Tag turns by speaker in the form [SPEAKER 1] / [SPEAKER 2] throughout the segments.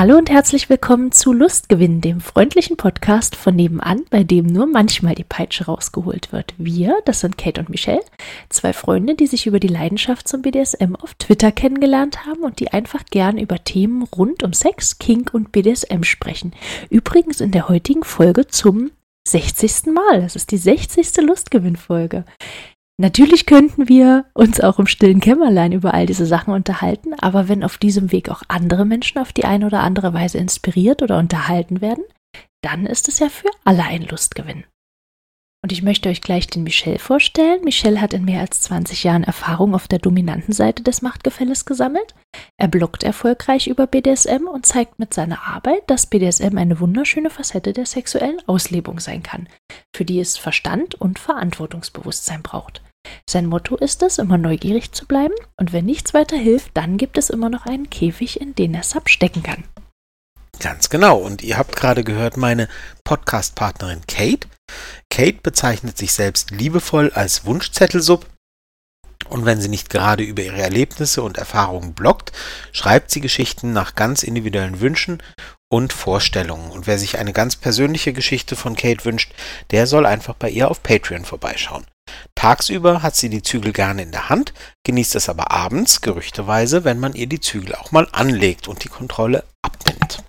[SPEAKER 1] Hallo und herzlich willkommen zu Lustgewinn, dem freundlichen Podcast von nebenan, bei dem nur manchmal die Peitsche rausgeholt wird. Wir, das sind Kate und Michelle, zwei Freunde, die sich über die Leidenschaft zum BDSM auf Twitter kennengelernt haben und die einfach gern über Themen rund um Sex, Kink und BDSM sprechen. Übrigens in der heutigen Folge zum 60. Mal. Das ist die 60. Lustgewinn-Folge. Natürlich könnten wir uns auch im stillen Kämmerlein über all diese Sachen unterhalten, aber wenn auf diesem Weg auch andere Menschen auf die eine oder andere Weise inspiriert oder unterhalten werden, dann ist es ja für alle ein Lustgewinn. Und ich möchte euch gleich den Michel vorstellen. Michel hat in mehr als 20 Jahren Erfahrung auf der dominanten Seite des Machtgefälles gesammelt. Er bloggt erfolgreich über BDSM und zeigt mit seiner Arbeit, dass BDSM eine wunderschöne Facette der sexuellen Auslebung sein kann, für die es Verstand und Verantwortungsbewusstsein braucht. Sein Motto ist es, immer neugierig zu bleiben und wenn nichts weiter hilft, dann gibt es immer noch einen Käfig, in den er Sub stecken kann.
[SPEAKER 2] Ganz genau. Und ihr habt gerade gehört, meine Podcast-Partnerin Kate. Kate bezeichnet sich selbst liebevoll als Wunschzettelsub. Und wenn sie nicht gerade über ihre Erlebnisse und Erfahrungen bloggt, schreibt sie Geschichten nach ganz individuellen Wünschen und Vorstellungen. Und wer sich eine ganz persönliche Geschichte von Kate wünscht, der soll einfach bei ihr auf Patreon vorbeischauen. Tagsüber hat sie die Zügel gerne in der Hand, genießt es aber abends, gerüchteweise, wenn man ihr die Zügel auch mal anlegt und die Kontrolle abnimmt.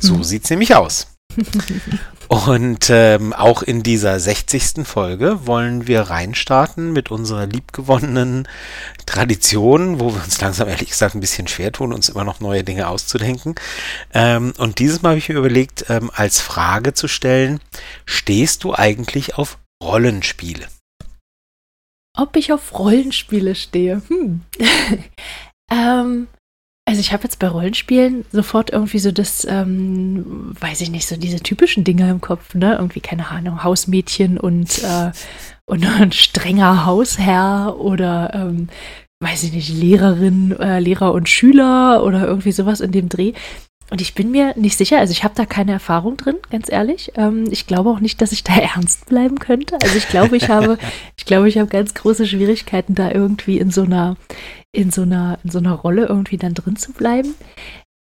[SPEAKER 2] So mhm. sieht's nämlich aus. Und ähm, auch in dieser 60. Folge wollen wir reinstarten mit unserer liebgewonnenen Tradition, wo wir uns langsam ehrlich gesagt ein bisschen schwer tun, uns immer noch neue Dinge auszudenken. Ähm, und dieses Mal habe ich mir überlegt, ähm, als Frage zu stellen, stehst du eigentlich auf Rollenspiele.
[SPEAKER 1] Ob ich auf Rollenspiele stehe? Hm. ähm, also ich habe jetzt bei Rollenspielen sofort irgendwie so das, ähm, weiß ich nicht, so diese typischen Dinge im Kopf, ne? Irgendwie, keine Ahnung, Hausmädchen und, äh, und ein strenger Hausherr oder, ähm, weiß ich nicht, Lehrerin, äh, Lehrer und Schüler oder irgendwie sowas in dem Dreh. Und ich bin mir nicht sicher, also ich habe da keine Erfahrung drin, ganz ehrlich. Ähm, ich glaube auch nicht, dass ich da ernst bleiben könnte. Also ich glaube, ich habe, ich glaube, ich habe ganz große Schwierigkeiten, da irgendwie in so einer, in so einer, in so einer Rolle irgendwie dann drin zu bleiben.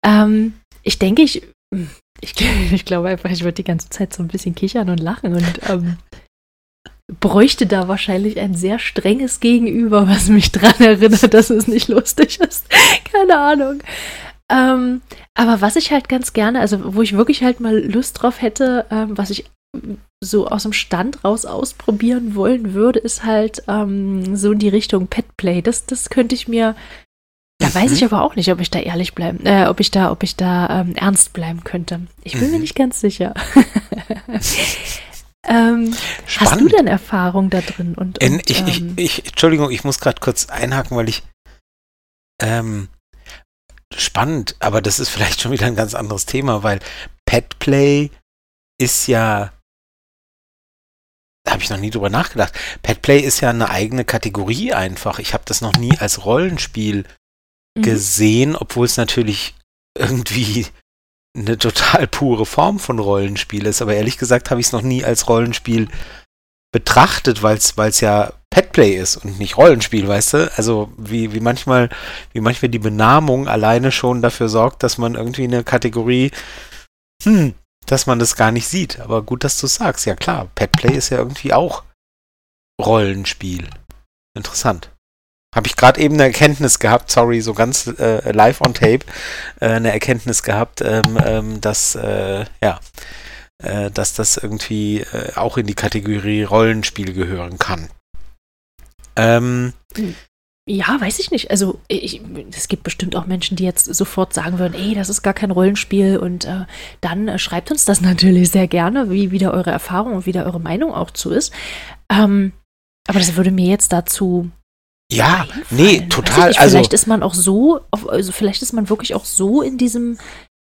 [SPEAKER 1] Ähm, ich denke, ich, ich, ich glaube einfach, ich würde die ganze Zeit so ein bisschen kichern und lachen und ähm, bräuchte da wahrscheinlich ein sehr strenges Gegenüber, was mich daran erinnert, dass es nicht lustig ist. Keine Ahnung. Ähm, aber was ich halt ganz gerne, also wo ich wirklich halt mal Lust drauf hätte, ähm, was ich so aus dem Stand raus ausprobieren wollen würde, ist halt ähm, so in die Richtung Petplay. Das, das könnte ich mir. Da mhm. weiß ich aber auch nicht, ob ich da ehrlich bleiben, äh, ob ich da, ob ich da ähm, ernst bleiben könnte. Ich bin mhm. mir nicht ganz sicher. ähm, hast du denn Erfahrung da drin? Und, und
[SPEAKER 2] ich, ich, ähm, ich, Entschuldigung, ich muss gerade kurz einhaken, weil ich ähm, spannend, aber das ist vielleicht schon wieder ein ganz anderes Thema, weil Petplay ist ja, da habe ich noch nie drüber nachgedacht. Petplay ist ja eine eigene Kategorie einfach. Ich habe das noch nie als Rollenspiel mhm. gesehen, obwohl es natürlich irgendwie eine total pure Form von Rollenspiel ist. Aber ehrlich gesagt habe ich es noch nie als Rollenspiel betrachtet, weil es ja Petplay ist und nicht Rollenspiel, weißt du? Also wie, wie manchmal, wie manchmal die Benamung alleine schon dafür sorgt, dass man irgendwie eine Kategorie, hm, dass man das gar nicht sieht. Aber gut, dass du sagst. Ja klar, Petplay ist ja irgendwie auch Rollenspiel. Interessant. Habe ich gerade eben eine Erkenntnis gehabt, sorry, so ganz äh, live on tape, äh, eine Erkenntnis gehabt, ähm, ähm, dass, äh, ja, äh, dass das irgendwie äh, auch in die Kategorie Rollenspiel gehören kann.
[SPEAKER 1] Ähm, ja, weiß ich nicht. Also ich, es gibt bestimmt auch Menschen, die jetzt sofort sagen würden, ey, das ist gar kein Rollenspiel und äh, dann äh, schreibt uns das natürlich sehr gerne, wie wieder eure Erfahrung und wieder eure Meinung auch zu ist. Ähm, aber das würde mir jetzt dazu
[SPEAKER 2] ja, nee, total.
[SPEAKER 1] Nicht, also vielleicht ist man auch so, also vielleicht ist man wirklich auch so in diesem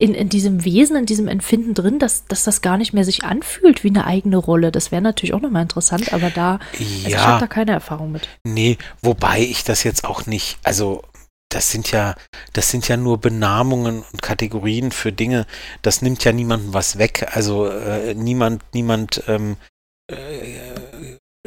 [SPEAKER 1] in, in diesem Wesen, in diesem Empfinden drin, dass, dass das gar nicht mehr sich anfühlt wie eine eigene Rolle. Das wäre natürlich auch nochmal interessant, aber da, ja, also ich habe da keine Erfahrung mit.
[SPEAKER 2] Nee, wobei ich das jetzt auch nicht, also das sind ja, das sind ja nur Benamungen und Kategorien für Dinge, das nimmt ja niemandem was weg. Also äh, niemand, niemand ähm, äh,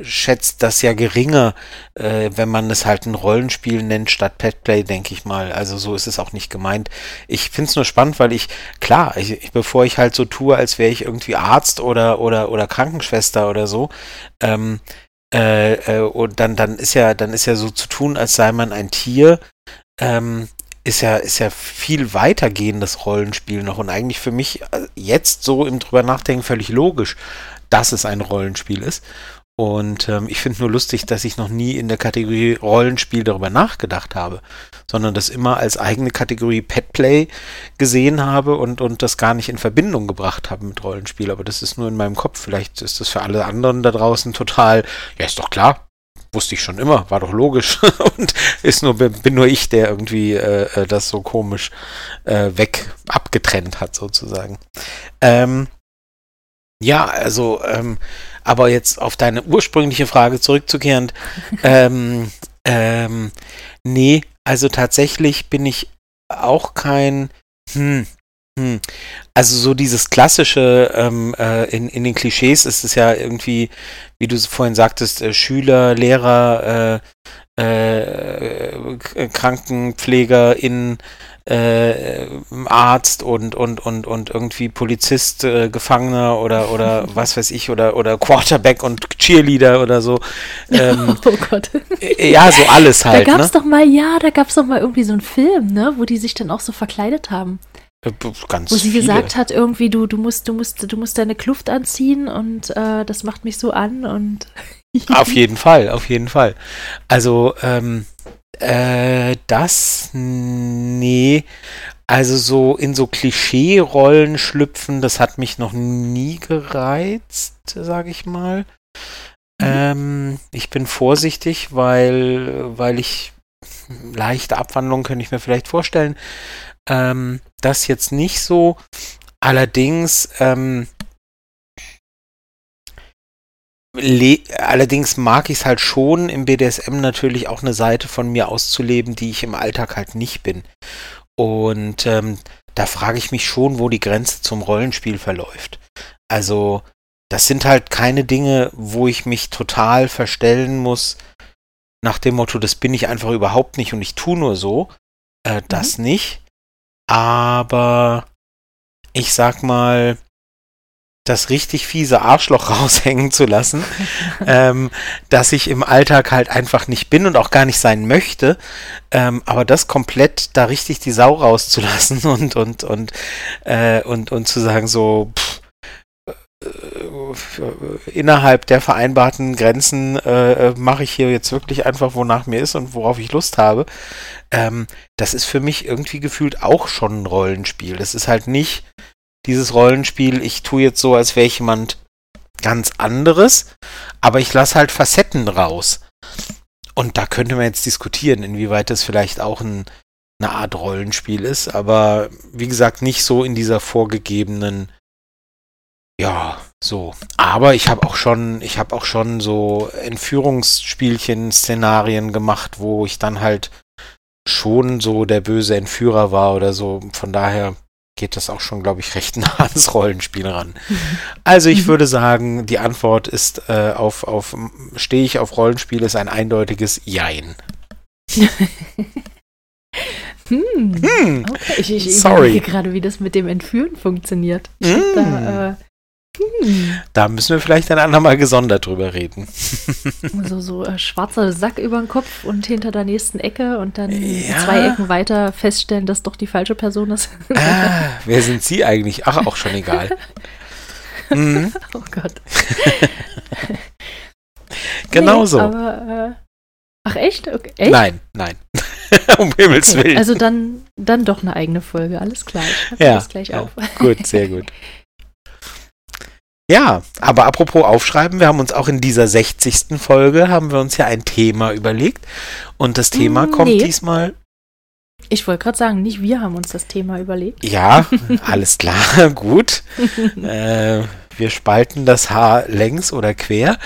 [SPEAKER 2] schätzt das ja geringer, äh, wenn man es halt ein Rollenspiel nennt statt Petplay, denke ich mal. Also so ist es auch nicht gemeint. Ich finde es nur spannend, weil ich, klar, ich, ich, bevor ich halt so tue, als wäre ich irgendwie Arzt oder, oder, oder Krankenschwester oder so, ähm, äh, äh, und dann, dann ist ja, dann ist ja so zu tun, als sei man ein Tier, ähm, ist ja, ist ja viel weitergehendes Rollenspiel noch und eigentlich für mich äh, jetzt so im drüber nachdenken völlig logisch, dass es ein Rollenspiel ist. Und ähm, ich finde nur lustig, dass ich noch nie in der Kategorie Rollenspiel darüber nachgedacht habe, sondern das immer als eigene Kategorie Petplay gesehen habe und, und das gar nicht in Verbindung gebracht habe mit Rollenspiel. Aber das ist nur in meinem Kopf. Vielleicht ist das für alle anderen da draußen total, ja, ist doch klar. Wusste ich schon immer, war doch logisch. und ist nur, bin nur ich, der irgendwie äh, äh, das so komisch äh, weg abgetrennt hat, sozusagen. Ähm, ja, also ähm, aber jetzt auf deine ursprüngliche Frage zurückzukehren, ähm, ähm, nee, also tatsächlich bin ich auch kein, hm, hm. Also so dieses klassische, ähm, äh, in, in den Klischees ist es ja irgendwie, wie du vorhin sagtest, äh, Schüler, Lehrer, äh, äh, Krankenpflegerin, äh, Arzt und, und, und, und irgendwie Polizist, äh, Gefangener oder, oder was weiß ich, oder, oder Quarterback und Cheerleader oder so. Ähm, oh Gott. Äh, ja, so alles halt.
[SPEAKER 1] Da gab's
[SPEAKER 2] ne?
[SPEAKER 1] doch mal, ja, da gab's doch mal irgendwie so einen Film, ne, wo die sich dann auch so verkleidet haben.
[SPEAKER 2] Äh, ganz
[SPEAKER 1] wo sie
[SPEAKER 2] viele.
[SPEAKER 1] gesagt hat, irgendwie, du, du musst, du musst, du musst deine Kluft anziehen und äh, das macht mich so an und
[SPEAKER 2] auf jeden Fall, auf jeden Fall. Also, ähm, äh, das, nee. Also so in so Klischee-Rollen schlüpfen, das hat mich noch nie gereizt, sage ich mal. Mhm. Ähm, ich bin vorsichtig, weil, weil ich leichte Abwandlung könnte ich mir vielleicht vorstellen. Ähm, das jetzt nicht so. Allerdings ähm, allerdings mag ich es halt schon im BDSM natürlich auch eine Seite von mir auszuleben, die ich im Alltag halt nicht bin. Und ähm, da frage ich mich schon, wo die Grenze zum Rollenspiel verläuft. Also, das sind halt keine Dinge, wo ich mich total verstellen muss, nach dem Motto, das bin ich einfach überhaupt nicht und ich tue nur so. Äh, das mhm. nicht. Aber ich sag mal, das richtig fiese Arschloch raushängen zu lassen, ähm, dass ich im Alltag halt einfach nicht bin und auch gar nicht sein möchte, ähm, aber das komplett da richtig die Sau rauszulassen und und und äh, und und zu sagen so pff, äh, innerhalb der vereinbarten Grenzen äh, mache ich hier jetzt wirklich einfach, wonach mir ist und worauf ich Lust habe. Ähm, das ist für mich irgendwie gefühlt auch schon ein Rollenspiel. Das ist halt nicht dieses Rollenspiel, ich tue jetzt so, als wäre ich jemand ganz anderes, aber ich lasse halt Facetten raus. Und da könnte man jetzt diskutieren, inwieweit das vielleicht auch ein, eine Art Rollenspiel ist, aber wie gesagt, nicht so in dieser vorgegebenen, ja, so. Aber ich habe auch schon, ich habe auch schon so Entführungsspielchen, Szenarien gemacht, wo ich dann halt schon so der böse Entführer war oder so. Von daher geht das auch schon, glaube ich, recht nah ans Rollenspiel ran. Also ich würde sagen, die Antwort ist äh, auf, auf stehe ich auf Rollenspiel ist ein eindeutiges Jein.
[SPEAKER 1] hm. Hm. Okay. Ich, ich, ich Sorry. gerade, wie das mit dem Entführen funktioniert. Ich mm. da, äh,
[SPEAKER 2] hm. Da müssen wir vielleicht ein andermal gesondert drüber reden.
[SPEAKER 1] so so äh, schwarzer Sack über den Kopf und hinter der nächsten Ecke und dann ja. zwei Ecken weiter feststellen, dass doch die falsche Person ist.
[SPEAKER 2] ah, wer sind Sie eigentlich? Ach, auch schon egal. Mhm.
[SPEAKER 1] Oh Gott.
[SPEAKER 2] genau nee, so.
[SPEAKER 1] Aber, äh, ach echt? Okay. echt?
[SPEAKER 2] Nein, nein. um Himmels Willen.
[SPEAKER 1] Also dann, dann doch eine eigene Folge, alles klar.
[SPEAKER 2] Ich ja, das gleich ja. auf. gut, sehr gut. Ja, aber apropos aufschreiben, wir haben uns auch in dieser 60. Folge, haben wir uns ja ein Thema überlegt. Und das Thema mm, kommt nee. diesmal.
[SPEAKER 1] Ich wollte gerade sagen, nicht wir haben uns das Thema überlegt.
[SPEAKER 2] Ja, alles klar, gut. äh, wir spalten das Haar längs oder quer.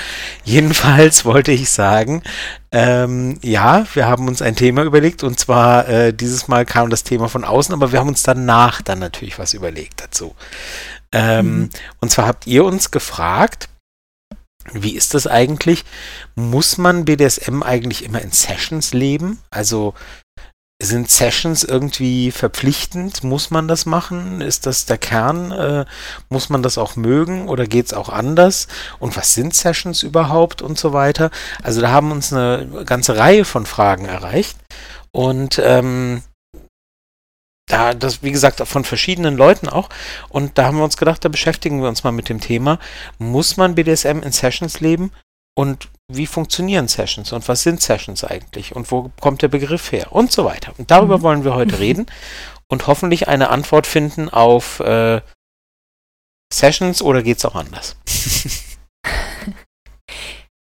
[SPEAKER 2] Jedenfalls wollte ich sagen, ähm, ja, wir haben uns ein Thema überlegt und zwar äh, dieses Mal kam das Thema von außen, aber wir haben uns danach dann natürlich was überlegt dazu. Ähm, mhm. Und zwar habt ihr uns gefragt, Wie ist das eigentlich? Muss man BDSM eigentlich immer in Sessions leben? Also sind Sessions irgendwie verpflichtend? Muss man das machen? Ist das der Kern? Äh, muss man das auch mögen oder geht es auch anders? Und was sind Sessions überhaupt und so weiter? Also da haben uns eine ganze Reihe von Fragen erreicht. Und ähm, da, das, wie gesagt, von verschiedenen Leuten auch. Und da haben wir uns gedacht, da beschäftigen wir uns mal mit dem Thema. Muss man BDSM in Sessions leben? Und wie funktionieren Sessions und was sind Sessions eigentlich und wo kommt der Begriff her und so weiter. Und darüber mhm. wollen wir heute reden und hoffentlich eine Antwort finden auf äh, Sessions oder geht es auch anders?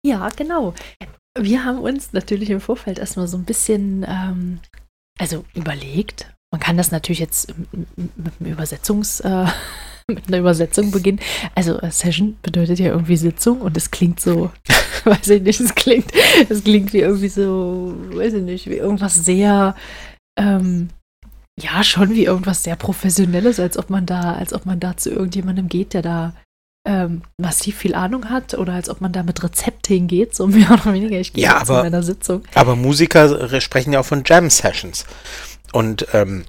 [SPEAKER 1] ja, genau. Wir haben uns natürlich im Vorfeld erstmal so ein bisschen ähm, also überlegt. Man kann das natürlich jetzt mit Übersetzungs, äh, mit einer Übersetzung beginnen. Also äh, Session bedeutet ja irgendwie Sitzung und es klingt so weiß ich nicht, es klingt, es klingt wie irgendwie so, weiß ich nicht, wie irgendwas sehr, ähm, ja, schon wie irgendwas sehr Professionelles, als ob man da, als ob man da zu irgendjemandem geht, der da ähm, massiv viel Ahnung hat oder als ob man da mit Rezept hingeht, so mehr oder weniger. Ich gehe
[SPEAKER 2] ja, aber, zu meiner Sitzung. Aber Musiker sprechen ja auch von Jam-Sessions. Und ähm,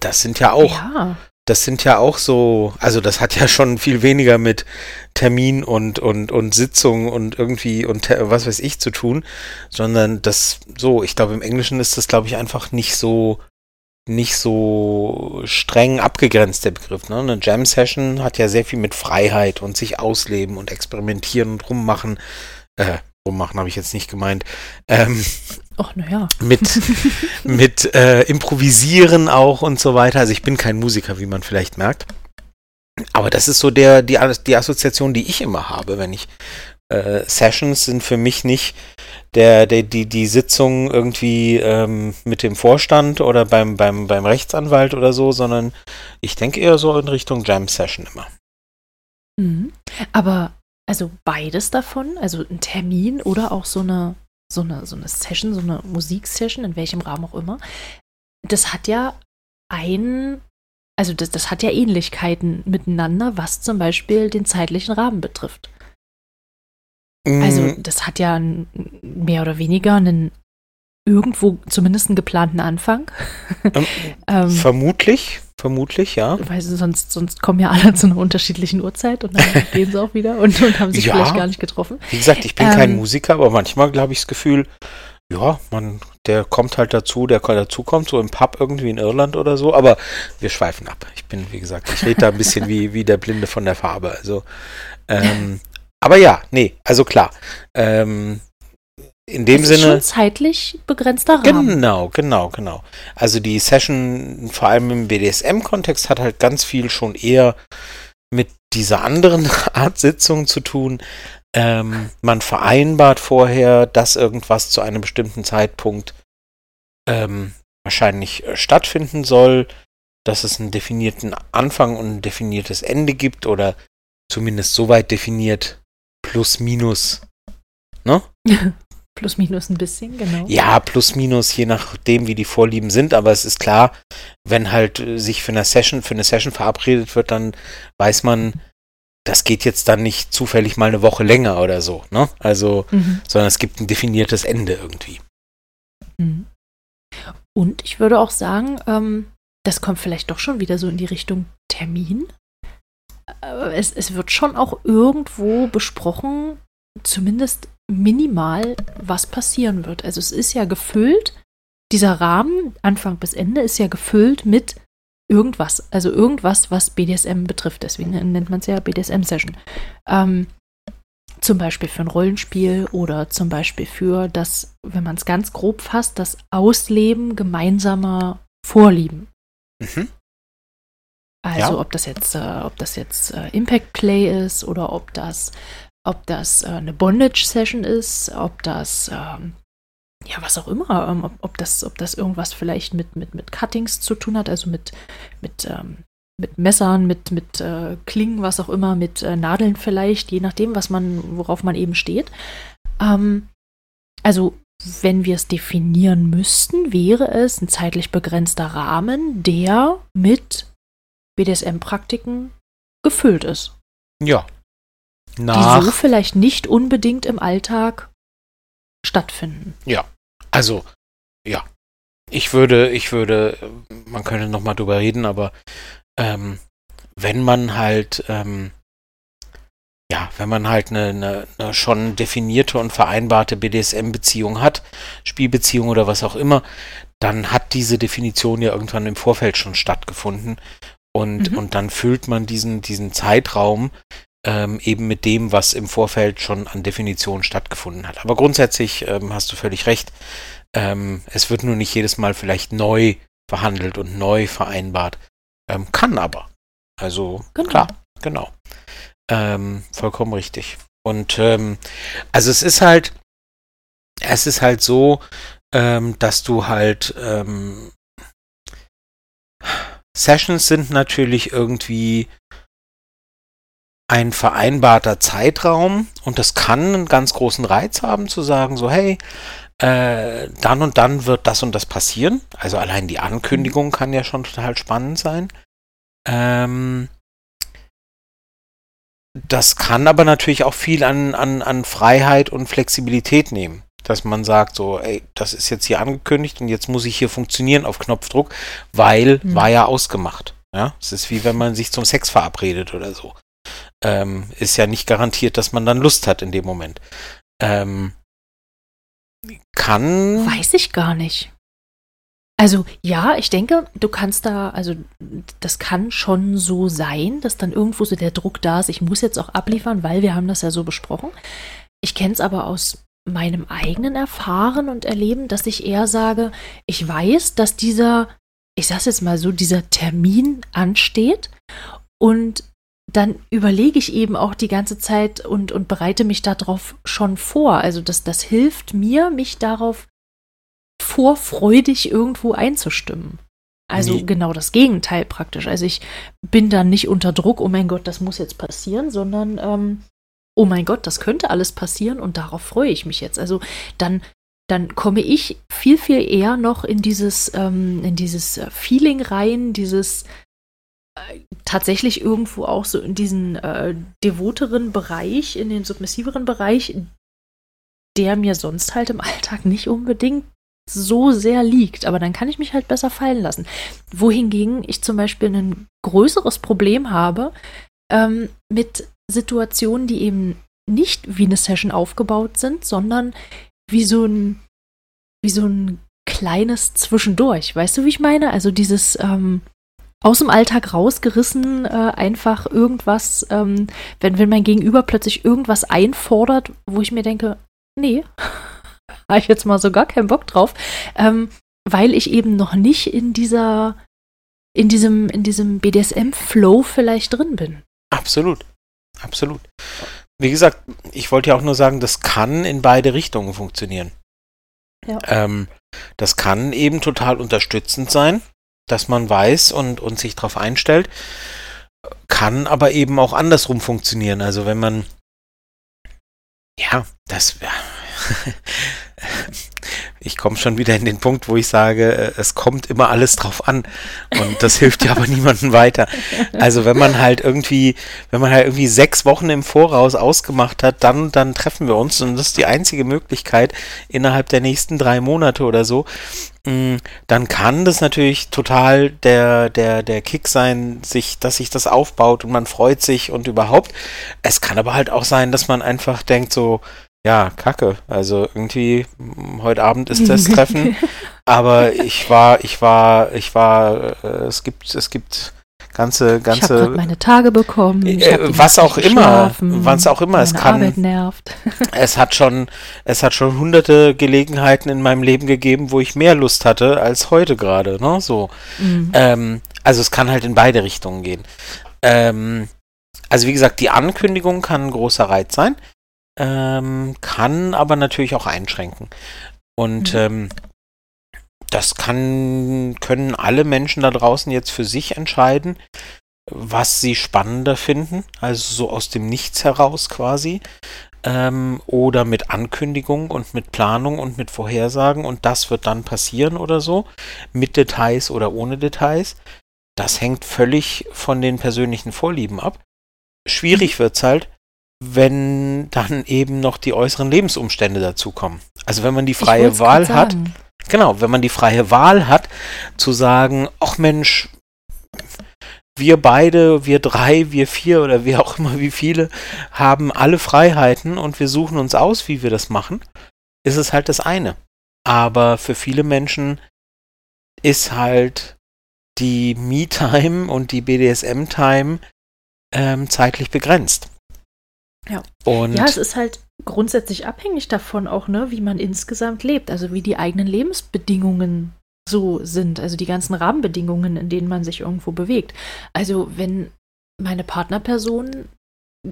[SPEAKER 2] das sind ja auch ja das sind ja auch so, also das hat ja schon viel weniger mit Termin und, und, und Sitzung und irgendwie und was weiß ich zu tun, sondern das so, ich glaube im Englischen ist das, glaube ich, einfach nicht so, nicht so streng abgegrenzt, der Begriff. Ne? Eine Jam-Session hat ja sehr viel mit Freiheit und sich ausleben und experimentieren und rummachen. Äh, rummachen habe ich jetzt nicht gemeint. Ähm,
[SPEAKER 1] Ach, naja.
[SPEAKER 2] Mit, mit äh, Improvisieren auch und so weiter. Also ich bin kein Musiker, wie man vielleicht merkt. Aber das ist so der, die, die Assoziation, die ich immer habe, wenn ich äh, Sessions sind für mich nicht der, der, die, die Sitzung irgendwie ähm, mit dem Vorstand oder beim, beim, beim Rechtsanwalt oder so, sondern ich denke eher so in Richtung Jam Session immer.
[SPEAKER 1] Mhm. Aber also beides davon, also ein Termin oder auch so eine so eine, so eine Session, so eine Musiksession, in welchem Rahmen auch immer, das hat ja ein, also das, das hat ja Ähnlichkeiten miteinander, was zum Beispiel den zeitlichen Rahmen betrifft. Mm. Also das hat ja mehr oder weniger einen irgendwo zumindest einen geplanten Anfang.
[SPEAKER 2] Ähm, ähm, vermutlich, vermutlich, ja.
[SPEAKER 1] Weil sonst, sonst kommen ja alle zu einer unterschiedlichen Uhrzeit und dann gehen sie auch wieder und, und haben sich ja. vielleicht gar nicht getroffen.
[SPEAKER 2] Wie gesagt, ich bin ähm, kein Musiker, aber manchmal habe ich das Gefühl, ja, man, der kommt halt dazu, der dazu kommt, so im Pub irgendwie in Irland oder so, aber wir schweifen ab. Ich bin, wie gesagt, ich rede da ein bisschen wie, wie der Blinde von der Farbe. Also, ähm, aber ja, nee, also klar. Ähm, in dem das ist Sinne. Schon
[SPEAKER 1] zeitlich begrenzter Rahmen.
[SPEAKER 2] Genau, genau, genau. Also die Session, vor allem im BDSM-Kontext, hat halt ganz viel schon eher mit dieser anderen Art Sitzung zu tun. Ähm, man vereinbart vorher, dass irgendwas zu einem bestimmten Zeitpunkt ähm, wahrscheinlich äh, stattfinden soll, dass es einen definierten Anfang und ein definiertes Ende gibt oder zumindest soweit definiert, plus minus. Ne?
[SPEAKER 1] Plus minus ein bisschen, genau.
[SPEAKER 2] Ja, plus minus, je nachdem, wie die Vorlieben sind, aber es ist klar, wenn halt äh, sich für eine Session, für eine Session verabredet wird, dann weiß man, das geht jetzt dann nicht zufällig mal eine Woche länger oder so, ne? Also, mhm. sondern es gibt ein definiertes Ende irgendwie.
[SPEAKER 1] Mhm. Und ich würde auch sagen, ähm, das kommt vielleicht doch schon wieder so in die Richtung Termin. Äh, es, es wird schon auch irgendwo besprochen, zumindest minimal, was passieren wird. Also es ist ja gefüllt, dieser Rahmen, Anfang bis Ende, ist ja gefüllt mit irgendwas. Also irgendwas, was BDSM betrifft. Deswegen nennt man es ja BDSM-Session. Ähm, zum Beispiel für ein Rollenspiel oder zum Beispiel für das, wenn man es ganz grob fasst, das Ausleben gemeinsamer Vorlieben. Mhm. Also ja. ob das jetzt, äh, ob das jetzt äh, Impact Play ist oder ob das ob das äh, eine Bondage-Session ist, ob das, ähm, ja, was auch immer, ähm, ob, ob, das, ob das irgendwas vielleicht mit, mit, mit Cuttings zu tun hat, also mit, mit, ähm, mit Messern, mit, mit äh, Klingen, was auch immer, mit äh, Nadeln vielleicht, je nachdem, was man, worauf man eben steht. Ähm, also, wenn wir es definieren müssten, wäre es ein zeitlich begrenzter Rahmen, der mit BDSM-Praktiken gefüllt ist.
[SPEAKER 2] Ja, nach.
[SPEAKER 1] die so vielleicht nicht unbedingt im Alltag stattfinden.
[SPEAKER 2] Ja, also, ja. Ich würde, ich würde, man könnte noch mal drüber reden, aber ähm, wenn man halt, ähm, ja, wenn man halt eine, eine, eine schon definierte und vereinbarte BDSM-Beziehung hat, Spielbeziehung oder was auch immer, dann hat diese Definition ja irgendwann im Vorfeld schon stattgefunden. Und,
[SPEAKER 1] Mhm.
[SPEAKER 2] und dann füllt man diesen, diesen Zeitraum ähm, eben mit dem, was im Vorfeld schon an Definition stattgefunden hat. Aber grundsätzlich ähm, hast du völlig recht. Ähm, es wird nur nicht jedes Mal vielleicht neu verhandelt und neu vereinbart. Ähm, kann aber. Also
[SPEAKER 1] Genau.
[SPEAKER 2] klar, genau. Ähm, vollkommen richtig. Und ähm, also es ist halt, es ist halt so, dass du halt Sessions sind natürlich irgendwie ein vereinbarter Zeitraum und das kann einen ganz großen Reiz haben zu sagen, so hey, äh, dann und dann wird das und das passieren. Also allein die Ankündigung kann ja schon total spannend sein. Ähm, das kann aber natürlich auch viel an, an, an Freiheit und Flexibilität nehmen. Dass man sagt, so, ey, das ist jetzt hier angekündigt und jetzt muss ich hier funktionieren auf Knopfdruck, weil
[SPEAKER 1] Hm.
[SPEAKER 2] war ja ausgemacht. Ja, es ist wie wenn man sich zum Sex verabredet oder so. Ähm, ist ja nicht garantiert, dass man dann Lust hat in dem Moment. Ähm, kann.
[SPEAKER 1] Weiß ich gar nicht. Also ja, ich denke, du kannst da, also das kann schon so sein, dass dann irgendwo so der Druck da ist, ich muss jetzt auch abliefern, weil wir haben das ja so besprochen. Ich kenne es aber aus meinem eigenen Erfahren und Erleben, dass ich eher sage, ich weiß, dass dieser, ich sag's jetzt mal so, dieser Termin ansteht und dann überlege ich eben auch die ganze Zeit und, und bereite mich darauf schon vor. Also das, das hilft mir, mich darauf vorfreudig irgendwo einzustimmen. Also
[SPEAKER 2] Nee.
[SPEAKER 1] genau das Gegenteil praktisch. Also ich bin dann nicht unter Druck, oh mein Gott, das muss jetzt passieren, sondern ähm, oh mein Gott, das könnte alles passieren und darauf freue ich mich jetzt. Also dann, dann komme ich viel, viel eher noch in dieses, ähm, in dieses Feeling rein, dieses tatsächlich irgendwo auch so in diesen äh, devoteren Bereich, in den submissiveren Bereich, der mir sonst halt im Alltag nicht unbedingt so sehr liegt. Aber dann kann ich mich halt besser fallen lassen. Wohingegen ich zum Beispiel ein größeres Problem habe ähm, mit Situationen, die eben nicht wie eine Session aufgebaut sind, sondern wie so ein, wie so ein kleines Zwischendurch. Weißt du, wie ich meine? Also dieses ähm, aus dem Alltag rausgerissen, äh, einfach irgendwas, ähm, wenn, wenn mein Gegenüber plötzlich irgendwas einfordert, wo ich mir denke, nee, habe ich jetzt mal so gar keinen Bock drauf, ähm, weil ich eben noch nicht in dieser, in diesem, in diesem BDSM-Flow vielleicht drin bin.
[SPEAKER 2] Absolut. Absolut. Wie gesagt, ich wollte ja auch nur sagen, das kann in beide Richtungen funktionieren.
[SPEAKER 1] Ja.
[SPEAKER 2] Ähm, das kann eben total unterstützend sein, dass man weiß und, und sich darauf einstellt, kann aber eben auch andersrum funktionieren. Also wenn man, ja, das, ich komme schon wieder in den Punkt, wo ich sage, äh, es kommt immer alles drauf an und das hilft ja aber niemandem weiter. Also wenn man halt irgendwie, wenn man halt irgendwie sechs Wochen im Voraus ausgemacht hat, dann, dann treffen wir uns und das ist die einzige Möglichkeit innerhalb der nächsten drei Monate oder so, mh, dann kann das natürlich total der, der, der Kick sein, sich, dass sich das aufbaut und man freut sich und überhaupt. Es kann aber halt auch sein, dass man einfach denkt so, ja, kacke. Also irgendwie, heute Abend ist das Treffen, aber ich war, ich war, ich war, äh, es gibt, es gibt ganze,
[SPEAKER 1] ich habe
[SPEAKER 2] ganze,
[SPEAKER 1] gerade meine Tage bekommen.
[SPEAKER 2] Äh,
[SPEAKER 1] die
[SPEAKER 2] was auch immer, was auch immer, es
[SPEAKER 1] meine
[SPEAKER 2] kann-
[SPEAKER 1] Arbeit nervt.
[SPEAKER 2] es hat schon, es hat schon hunderte Gelegenheiten in meinem Leben gegeben, wo ich mehr Lust hatte als heute gerade, ne, so.
[SPEAKER 1] Mhm.
[SPEAKER 2] Ähm, also es kann halt in beide Richtungen gehen. Ähm, also wie gesagt, die Ankündigung kann ein großer Reiz sein, ähm, kann aber natürlich auch einschränken. Und
[SPEAKER 1] Mhm.
[SPEAKER 2] ähm, das kann, können alle Menschen da draußen jetzt für sich entscheiden, was sie spannender finden, also so aus dem Nichts heraus quasi. Ähm, oder mit Ankündigung und mit Planung und mit Vorhersagen und das wird dann passieren oder so, mit Details oder ohne Details. Das hängt völlig von den persönlichen Vorlieben ab. Schwierig wird's halt, wenn dann eben noch die äußeren Lebensumstände dazukommen. Also wenn man die freie Wahl hat, genau, wenn man die freie Wahl hat, zu sagen, ach Mensch, wir beide, wir drei, wir vier oder wie auch immer, wie viele, haben alle Freiheiten und wir suchen uns aus, wie wir das machen, ist es halt das eine. Aber für viele Menschen ist halt die Me-Time und die BDSM-Time ähm, zeitlich begrenzt.
[SPEAKER 1] Ja. Und ja, es ist halt grundsätzlich abhängig davon auch, ne, wie man insgesamt lebt, also wie die eigenen Lebensbedingungen so sind, also die ganzen Rahmenbedingungen, in denen man sich irgendwo bewegt. Also wenn meine Partnerperson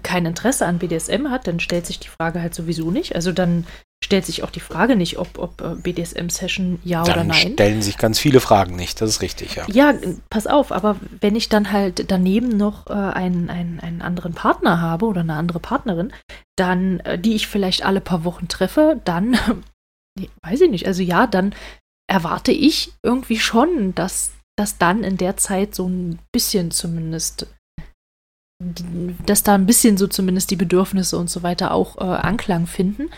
[SPEAKER 1] kein Interesse an BDSM hat, dann stellt sich die Frage halt sowieso nicht. Also dann stellt sich auch die Frage nicht, ob, ob äh, BDSM-Session ja dann oder nein.
[SPEAKER 2] Dann stellen sich ganz viele Fragen nicht, das ist richtig, ja.
[SPEAKER 1] Ja, pass auf, aber wenn ich dann halt daneben noch äh, einen, einen, einen anderen Partner habe oder eine andere Partnerin, dann, äh, die ich vielleicht alle paar Wochen treffe, dann, nee, weiß ich nicht, also ja, dann erwarte ich irgendwie schon, dass, dass dann in der Zeit so ein bisschen zumindest dass da ein bisschen so zumindest die Bedürfnisse und so weiter auch äh, Anklang finden.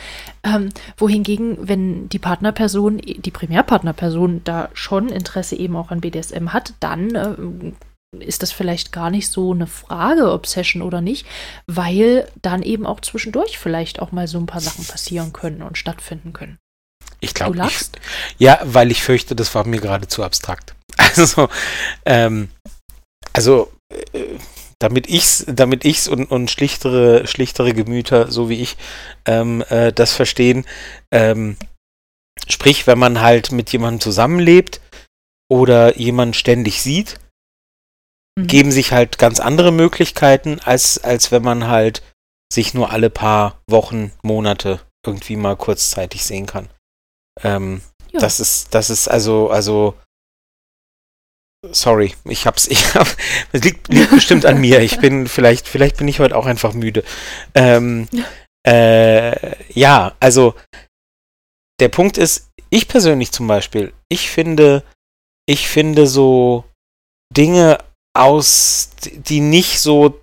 [SPEAKER 1] Ähm, wohingegen, wenn die Partnerperson, die Primärpartnerperson da schon Interesse eben auch an BDSM hat, dann äh, ist das vielleicht gar nicht so eine Frage, ob Session oder nicht, weil dann eben auch zwischendurch vielleicht auch mal so ein paar Sachen passieren können und stattfinden können.
[SPEAKER 2] Ich glaube, ja, weil ich fürchte, das war mir gerade zu abstrakt. Also, ähm, also äh, damit ich's, damit ich's und, und schlichtere, schlichtere Gemüter, so wie ich, ähm, äh, das verstehen. Ähm, sprich, wenn man halt mit jemandem zusammenlebt oder jemanden ständig sieht, mhm. geben sich halt ganz andere Möglichkeiten, als, als wenn man halt sich nur alle paar Wochen, Monate irgendwie mal kurzzeitig sehen kann. Ähm, ja. Das ist, das ist also, also Sorry, ich hab's, ich hab, es liegt, liegt bestimmt an mir. Ich bin vielleicht, vielleicht bin ich heute auch einfach müde. Ähm, äh, ja, also der Punkt ist, ich persönlich zum Beispiel, ich finde, ich finde so Dinge aus, die nicht so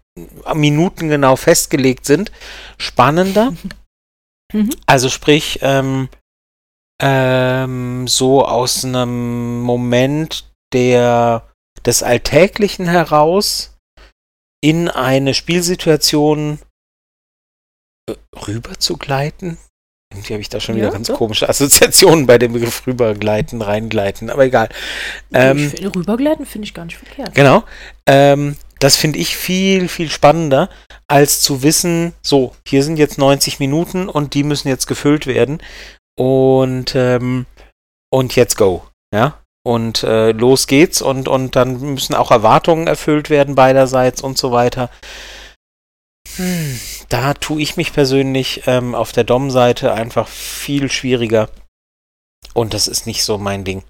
[SPEAKER 2] minutengenau festgelegt sind, spannender. Mhm. Also sprich, ähm, ähm, so aus einem Moment der, des Alltäglichen heraus in eine Spielsituation äh, rüberzugleiten. Irgendwie habe ich da schon ja, wieder ganz so. komische Assoziationen bei dem Begriff rübergleiten, reingleiten, aber egal.
[SPEAKER 1] Ähm, find, rübergleiten finde ich gar nicht verkehrt.
[SPEAKER 2] Genau. Ähm, das finde ich viel, viel spannender, als zu wissen, so, hier sind jetzt 90 Minuten und die müssen jetzt gefüllt werden. Und, ähm, und jetzt go. Ja und äh, los geht's und, und dann müssen auch Erwartungen erfüllt werden beiderseits und so weiter. Hm, da tue ich mich persönlich ähm, auf der Dom-Seite einfach viel schwieriger und das ist nicht so mein Ding.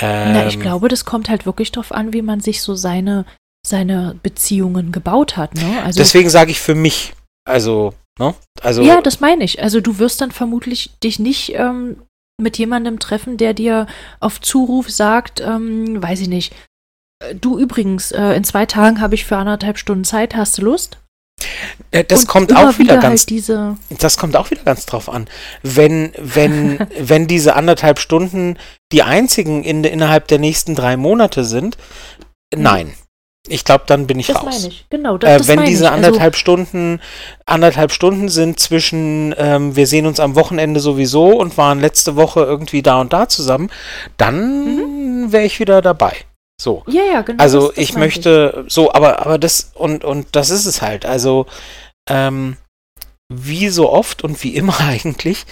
[SPEAKER 1] Ähm, Na, ich ähm, glaube, das kommt halt wirklich darauf an, wie man sich so seine, seine Beziehungen gebaut hat. Ne?
[SPEAKER 2] Also, deswegen sage ich für mich, also, ne? Also,
[SPEAKER 1] ja, das meine ich. Also du wirst dann vermutlich dich nicht ähm, mit jemandem treffen, der dir auf Zuruf sagt, ähm, weiß ich nicht, äh, du übrigens, äh, in zwei Tagen habe ich für anderthalb Stunden Zeit, hast du Lust?
[SPEAKER 2] Äh, das und kommt auch wieder, wieder ganz. Halt das kommt auch wieder ganz drauf an. Wenn, wenn, wenn diese anderthalb Stunden die einzigen in, innerhalb der nächsten drei Monate sind, nein. Ich glaube, dann bin ich
[SPEAKER 1] das
[SPEAKER 2] raus. Das
[SPEAKER 1] meine ich, genau. Das, äh,
[SPEAKER 2] das wenn diese. Also anderthalb also, Stunden, anderthalb Stunden sind zwischen, ähm, wir sehen uns am Wochenende sowieso und waren letzte Woche irgendwie da und da zusammen, dann mhm. wäre ich wieder dabei. So.
[SPEAKER 1] Ja, ja, genau.
[SPEAKER 2] Also das, ich möchte, ich. so, aber, aber das, und, und das ist es halt. Also, ähm, wie so oft und wie immer eigentlich,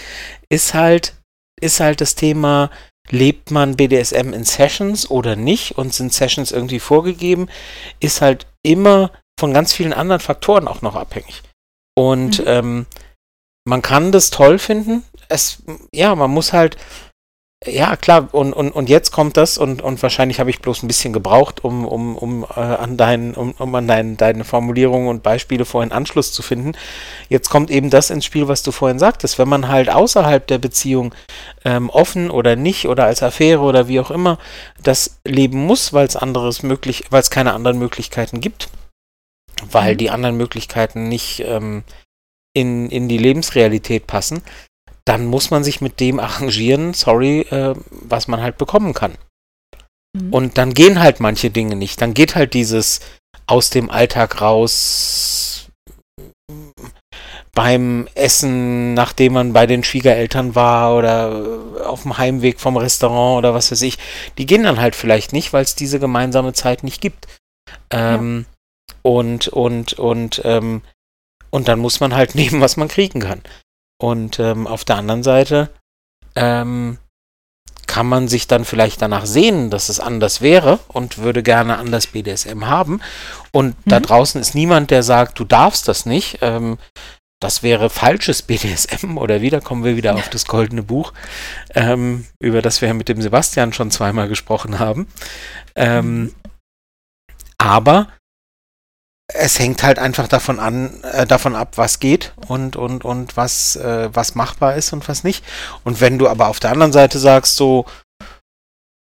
[SPEAKER 2] ist halt, ist halt das Thema, lebt man BDSM in Sessions oder nicht und sind Sessions irgendwie vorgegeben, ist halt immer von ganz vielen anderen Faktoren auch noch abhängig. Und mhm. ähm, man kann das toll finden. Es, ja, man muss halt, ja, klar, und, und, und jetzt kommt das und, und wahrscheinlich habe ich bloß ein bisschen gebraucht, um, um, um äh, an deinen, um, um an dein, deine Formulierungen und Beispiele vorhin Anschluss zu finden. Jetzt kommt eben das ins Spiel, was du vorhin sagtest. Wenn man halt außerhalb der Beziehung ähm, offen oder nicht oder als Affäre oder wie auch immer das leben muss, weil es anderes möglich, weil es keine anderen Möglichkeiten gibt, weil mhm. die anderen Möglichkeiten nicht ähm, in, in die Lebensrealität passen, dann muss man sich mit dem arrangieren, sorry, äh, was man halt bekommen kann. Mhm. Und dann gehen halt manche Dinge nicht. Dann geht halt dieses aus dem Alltag raus beim Essen, nachdem man bei den Schwiegereltern war oder auf dem Heimweg vom Restaurant oder was weiß ich. Die gehen dann halt vielleicht nicht, weil es diese gemeinsame Zeit nicht gibt. Ähm, ja. Und, und, und, ähm, und dann muss man halt nehmen, was man kriegen kann. Und ähm, auf der anderen Seite ähm, kann man sich dann vielleicht danach sehen, dass es anders wäre und würde gerne anders BDSM haben. Und mhm. da draußen ist niemand, der sagt, du darfst das nicht. Ähm, das wäre falsches BDSM oder wieder kommen wir wieder auf das goldene Buch, ähm, über das wir mit dem Sebastian schon zweimal gesprochen haben. Ähm, mhm. aber es hängt halt einfach davon an, äh, davon ab, was geht und, und, und was, äh, was machbar ist und was nicht. Und wenn du aber auf der anderen Seite sagst, so,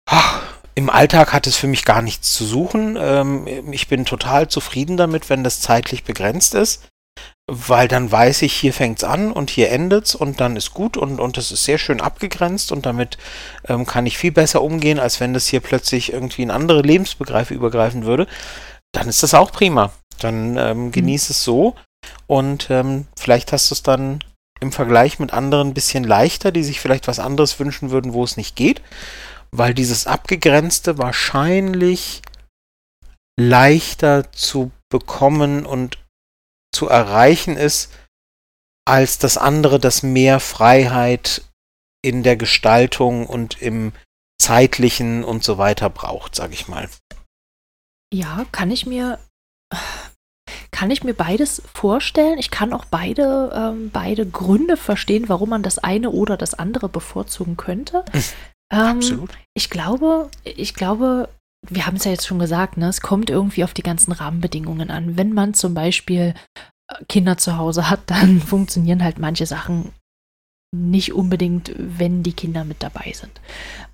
[SPEAKER 2] ach, im Alltag hat es für mich gar nichts zu suchen. Ähm, ich bin total zufrieden damit, wenn das zeitlich begrenzt ist, weil dann weiß ich, hier fängt's an und hier endet's und dann ist gut und, und das ist sehr schön abgegrenzt und damit ähm, kann ich viel besser umgehen, als wenn das hier plötzlich irgendwie in andere Lebensbegreife übergreifen würde. Dann ist das auch prima. Dann ähm, mhm. genieß mhm. es so und ähm, vielleicht hast du es dann im Vergleich mit anderen ein bisschen leichter, die sich vielleicht was anderes wünschen würden, wo es nicht geht, weil dieses Abgegrenzte wahrscheinlich leichter zu bekommen und zu erreichen ist, als das andere, das mehr Freiheit in der Gestaltung und im zeitlichen und so weiter braucht, sag ich mal.
[SPEAKER 1] Ja, kann ich mir kann ich mir beides vorstellen. Ich kann auch beide, ähm, beide Gründe verstehen, warum man das eine oder das andere bevorzugen könnte. Ähm, Absolut. Ich glaube, ich glaube, wir haben es ja jetzt schon gesagt, ne, es kommt irgendwie auf die ganzen Rahmenbedingungen an. Wenn man zum Beispiel äh, Kinder zu Hause hat, dann funktionieren halt manche Sachen nicht unbedingt, wenn die Kinder mit dabei sind.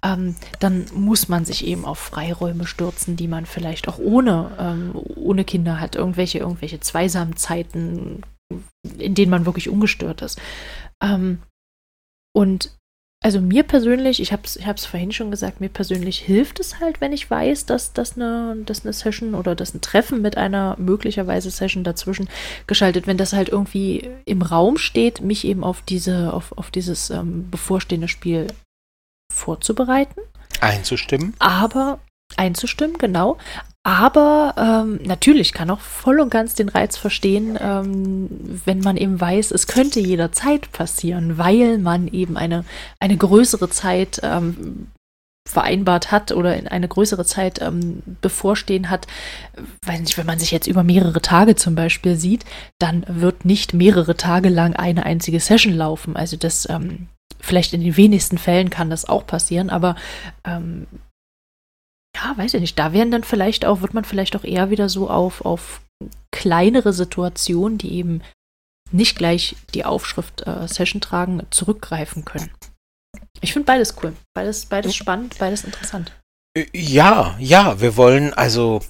[SPEAKER 1] Ähm, dann muss man sich eben auf Freiräume stürzen, die man vielleicht auch ohne, ähm, ohne Kinder hat. Irgendwelche, irgendwelche Zweisamzeiten, in denen man wirklich ungestört ist. Ähm, und also mir persönlich, ich habe es ich vorhin schon gesagt, mir persönlich hilft es halt, wenn ich weiß, dass, dass, eine, dass eine Session oder dass ein Treffen mit einer möglicherweise Session dazwischen geschaltet, wenn das halt irgendwie im Raum steht, mich eben auf diese, auf, auf dieses ähm, bevorstehende Spiel vorzubereiten.
[SPEAKER 2] Einzustimmen.
[SPEAKER 1] Aber einzustimmen, genau. Aber ähm, natürlich kann auch voll und ganz den Reiz verstehen, ähm, wenn man eben weiß, es könnte jederzeit passieren, weil man eben eine, eine größere Zeit ähm, vereinbart hat oder in eine größere Zeit ähm, bevorstehen hat. Weiß nicht, wenn man sich jetzt über mehrere Tage zum Beispiel sieht, dann wird nicht mehrere Tage lang eine einzige Session laufen. Also das ähm, vielleicht in den wenigsten Fällen kann das auch passieren, aber ähm, ja, weiß ich nicht, da werden dann vielleicht auch, wird man vielleicht auch eher wieder so auf, auf kleinere Situationen, die eben nicht gleich die Aufschrift äh, Session tragen, zurückgreifen können. Ich finde beides cool. Beides, beides spannend, beides interessant.
[SPEAKER 2] Äh, ja, ja, wir wollen also.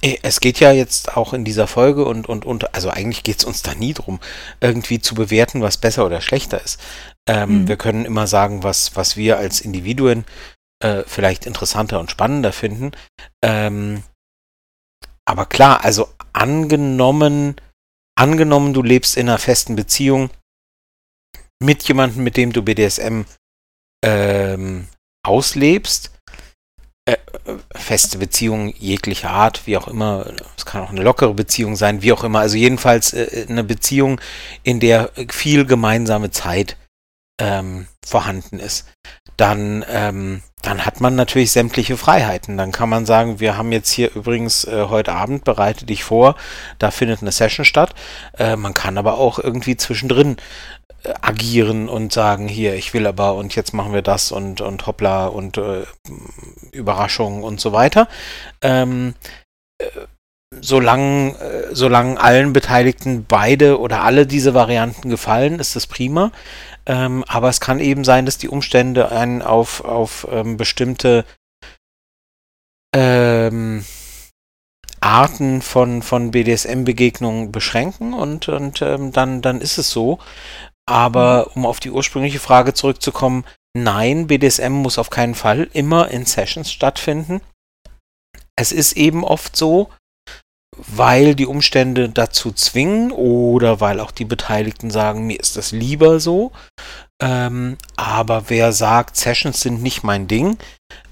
[SPEAKER 2] Äh, es geht ja jetzt auch in dieser Folge und, und, und also eigentlich geht es uns da nie drum, irgendwie zu bewerten, was besser oder schlechter ist. Ähm, mhm. Wir können immer sagen, was, was wir als Individuen äh, vielleicht interessanter und spannender finden. Ähm, aber klar, also angenommen, angenommen, du lebst in einer festen Beziehung mit jemandem, mit dem du BDSM ähm, auslebst, äh, feste Beziehung jeglicher Art, wie auch immer, es kann auch eine lockere Beziehung sein, wie auch immer, also jedenfalls äh, eine Beziehung, in der viel gemeinsame Zeit ähm, vorhanden ist, dann, ähm, dann hat man natürlich sämtliche Freiheiten. Dann kann man sagen, wir haben jetzt hier übrigens äh, heute Abend, bereite dich vor, da findet eine Session statt. Äh, man kann aber auch irgendwie zwischendrin äh, agieren und sagen, hier, ich will aber und jetzt machen wir das und, und hoppla und äh, Überraschung und so weiter. Ähm, äh, solange, äh, solange allen Beteiligten beide oder alle diese Varianten gefallen, ist das prima. Ähm, aber es kann eben sein, dass die Umstände einen auf, auf ähm, bestimmte ähm, Arten von, von BDSM-Begegnungen beschränken und, und ähm, dann, dann ist es so. Aber um auf die ursprüngliche Frage zurückzukommen, nein, BDSM muss auf keinen Fall immer in Sessions stattfinden. Es ist eben oft so, weil die Umstände dazu zwingen oder weil auch die Beteiligten sagen, mir ist das lieber so. Ähm, aber wer sagt, Sessions sind nicht mein Ding,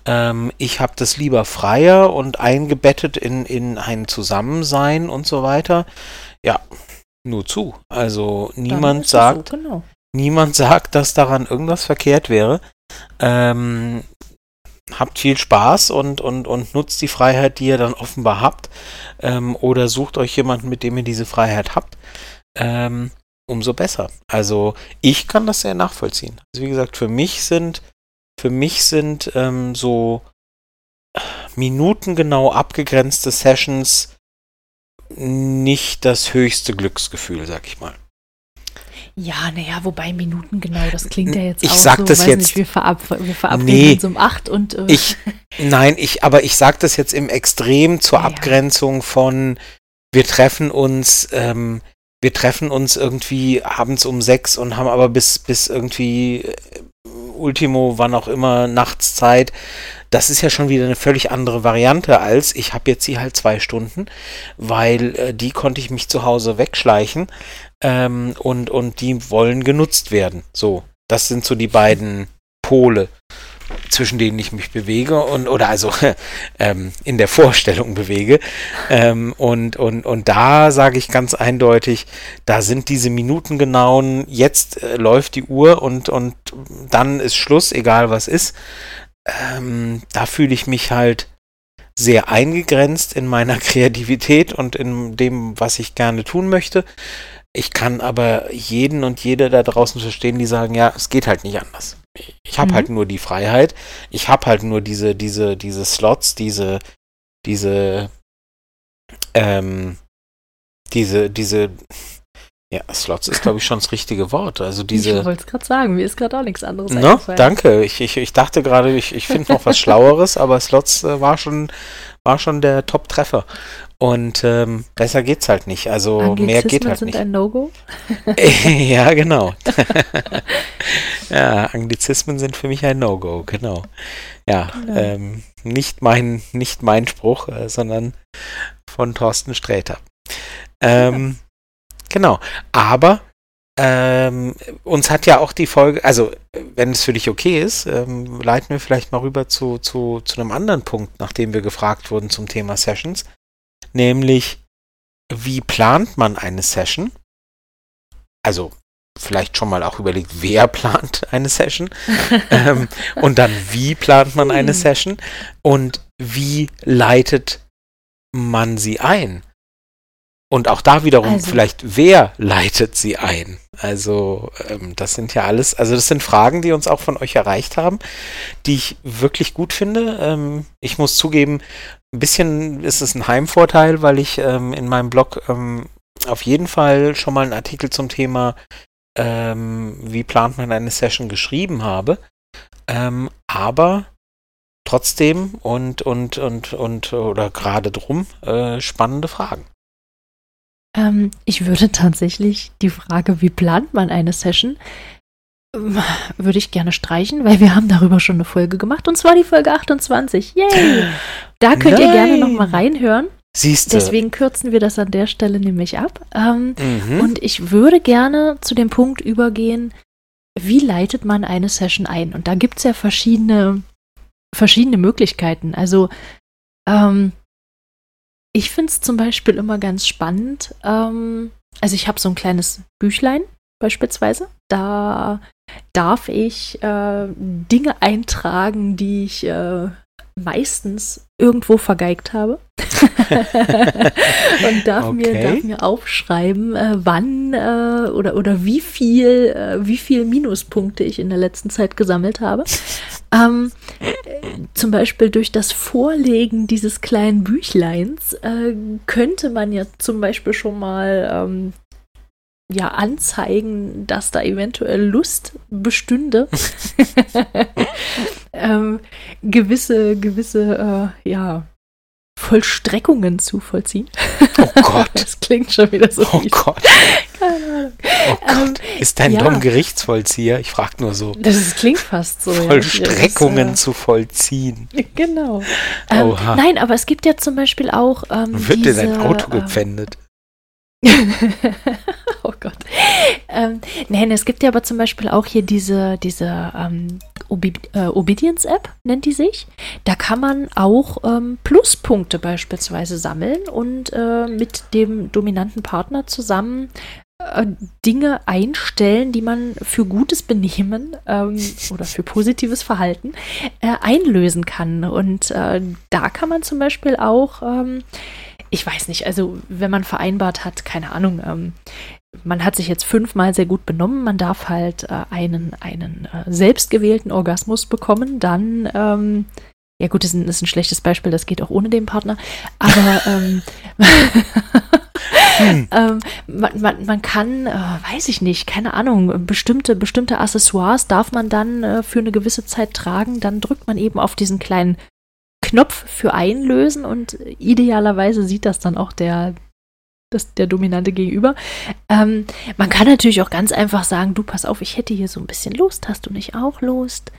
[SPEAKER 2] ähm, ich habe das lieber freier und eingebettet in, in ein Zusammensein und so weiter. Ja, nur zu. Also niemand sagt, so, genau. niemand sagt, dass daran irgendwas verkehrt wäre. Ähm, habt viel Spaß und, und, und nutzt die Freiheit, die ihr dann offenbar habt. Ähm, oder sucht euch jemanden, mit dem ihr diese Freiheit habt. Ähm, umso besser. Also ich kann das sehr nachvollziehen. Also wie gesagt, für mich sind für mich sind ähm, so minutengenau abgegrenzte Sessions nicht das höchste Glücksgefühl, sag ich mal.
[SPEAKER 1] Ja, naja, wobei Minuten genau, das klingt ja jetzt
[SPEAKER 2] ich
[SPEAKER 1] auch
[SPEAKER 2] sag
[SPEAKER 1] so,
[SPEAKER 2] das jetzt,
[SPEAKER 1] nicht, wir, verab wir verabreden nee, uns um acht und
[SPEAKER 2] äh, ich, nein, ich, aber ich sag das jetzt im Extrem zur ja, Abgrenzung von wir treffen uns, ähm, wir treffen uns irgendwie abends um sechs und haben aber bis, bis irgendwie äh, Ultimo, wann auch immer, nachts Zeit. Das ist ja schon wieder eine völlig andere Variante als ich habe jetzt hier halt zwei Stunden, weil äh, die konnte ich mich zu Hause wegschleichen ähm, und, und die wollen genutzt werden. So, das sind so die beiden Pole zwischen denen ich mich bewege und oder also ähm, in der Vorstellung bewege. Ähm, und, und, und da sage ich ganz eindeutig, da sind diese Minuten genauen, jetzt äh, läuft die Uhr und, und dann ist Schluss, egal was ist. Ähm, da fühle ich mich halt sehr eingegrenzt in meiner Kreativität und in dem, was ich gerne tun möchte. Ich kann aber jeden und jede da draußen verstehen, die sagen, ja, es geht halt nicht anders. Ich habe halt mhm. halt nur die Freiheit. Ich habe halt nur diese, diese, diese Slots, diese, diese, ähm, diese, diese, ja, Slots ist, glaube ich, schon das richtige Wort. Also diese.
[SPEAKER 1] Ich wollte es gerade sagen, mir ist gerade auch nichts anderes
[SPEAKER 2] no, Danke. Ich, ich, ich dachte gerade, ich, ich finde noch was Schlaueres, aber Slots äh, war schon, war schon der Top-Treffer. Und ähm, besser geht's halt nicht. Also mehr geht halt
[SPEAKER 1] sind
[SPEAKER 2] nicht.
[SPEAKER 1] ein No-Go?
[SPEAKER 2] ja, genau. ja, Anglizismen sind für mich ein No-Go, genau. Ja, genau. Ähm, nicht mein, nicht mein Spruch, äh, sondern von Thorsten Sträter. Ähm, ja. Genau. Aber ähm, uns hat ja auch die Folge, also wenn es für dich okay ist, ähm, leiten wir vielleicht mal rüber zu, zu, zu einem anderen Punkt, nachdem wir gefragt wurden zum Thema Sessions nämlich wie plant man eine Session? Also vielleicht schon mal auch überlegt, wer plant eine Session ähm, und dann wie plant man eine hm. Session und wie leitet man sie ein? Und auch da wiederum also. vielleicht, wer leitet sie ein? Also ähm, das sind ja alles, also das sind Fragen, die uns auch von euch erreicht haben, die ich wirklich gut finde. Ähm, ich muss zugeben, ein bisschen ist es ein Heimvorteil, weil ich ähm, in meinem Blog ähm, auf jeden Fall schon mal einen Artikel zum Thema, ähm, wie plant man eine Session geschrieben habe. Ähm, aber trotzdem und und und und oder gerade drum äh, spannende Fragen.
[SPEAKER 1] Ähm, ich würde tatsächlich die Frage, wie plant man eine Session, ähm, würde ich gerne streichen, weil wir haben darüber schon eine Folge gemacht und zwar die Folge 28. Yay! Da könnt Nein. ihr gerne nochmal reinhören.
[SPEAKER 2] Siehst du.
[SPEAKER 1] Deswegen kürzen wir das an der Stelle nämlich ab. Ähm, mhm. Und ich würde gerne zu dem Punkt übergehen, wie leitet man eine Session ein? Und da gibt es ja verschiedene, verschiedene Möglichkeiten. Also ähm, ich finde es zum Beispiel immer ganz spannend. Ähm, also ich habe so ein kleines Büchlein beispielsweise. Da darf ich äh, Dinge eintragen, die ich äh, meistens irgendwo vergeigt habe. und darf, okay. mir, darf mir aufschreiben, äh, wann äh, oder, oder wie viel, äh, wie viel Minuspunkte ich in der letzten Zeit gesammelt habe. Ähm, zum Beispiel durch das Vorlegen dieses kleinen Büchleins äh, könnte man ja zum Beispiel schon mal ähm, ja anzeigen, dass da eventuell Lust bestünde, ähm, gewisse gewisse äh, ja Vollstreckungen zu vollziehen.
[SPEAKER 2] Oh Gott.
[SPEAKER 1] Das klingt schon wieder so
[SPEAKER 2] Oh
[SPEAKER 1] fies.
[SPEAKER 2] Gott.
[SPEAKER 1] Keine Ahnung.
[SPEAKER 2] Oh Gott.
[SPEAKER 1] Ähm,
[SPEAKER 2] ist dein
[SPEAKER 1] ja.
[SPEAKER 2] Dom Gerichtsvollzieher? Ich frage nur so.
[SPEAKER 1] Das ist, klingt fast so. ja.
[SPEAKER 2] Vollstreckungen
[SPEAKER 1] Das,
[SPEAKER 2] zu vollziehen.
[SPEAKER 1] äh, genau. Ähm, nein, aber es gibt ja zum Beispiel auch. Ähm,
[SPEAKER 2] Wird dir dein Auto
[SPEAKER 1] ähm,
[SPEAKER 2] gepfändet?
[SPEAKER 1] oh Gott. Ähm, nein, es gibt ja aber zum Beispiel auch hier diese, diese ähm, äh, Obedience-App, nennt die sich. Da kann man auch ähm, Pluspunkte beispielsweise sammeln und äh, mit dem dominanten Partner zusammen äh, Dinge einstellen, die man für gutes Benehmen ähm, oder für positives Verhalten äh, einlösen kann. Und da kann man zum Beispiel auch, ähm, ich weiß nicht, also wenn man vereinbart hat, keine Ahnung, ähm, man hat sich jetzt fünfmal sehr gut benommen, man darf halt äh, einen, einen äh, selbstgewählten Orgasmus bekommen, dann, ähm, ja gut, das ist, ein, das ist ein schlechtes Beispiel, das geht auch ohne den Partner, aber ähm,
[SPEAKER 2] Hm.
[SPEAKER 1] ähm, man, man, man kann, äh, weiß ich nicht, keine Ahnung, bestimmte, bestimmte Accessoires darf man dann äh, für eine gewisse Zeit tragen, dann drückt man eben auf diesen kleinen Knopf für einlösen und idealerweise sieht das dann auch der, das, der dominante Gegenüber. Ähm, man kann natürlich auch ganz einfach sagen, du pass auf, ich hätte hier so ein bisschen Lust, hast du nicht auch Lust?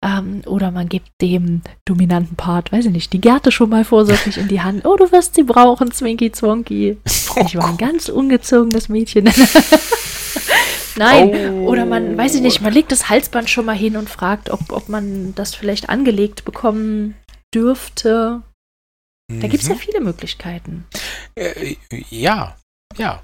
[SPEAKER 1] Ähm, oder man gibt dem dominanten Part, weiß ich nicht, die Gerte schon mal vorsorglich in die Hand. Oh, du wirst sie brauchen, Zwinky Zwonky. Ich war ein ganz ungezogenes Mädchen. Nein.
[SPEAKER 2] Oh.
[SPEAKER 1] Oder man, weiß ich nicht, man legt das Halsband schon mal hin und fragt, ob, ob man das vielleicht angelegt bekommen dürfte. Da gibt es ja
[SPEAKER 2] Mhm.
[SPEAKER 1] viele Möglichkeiten.
[SPEAKER 2] Äh, ja, ja.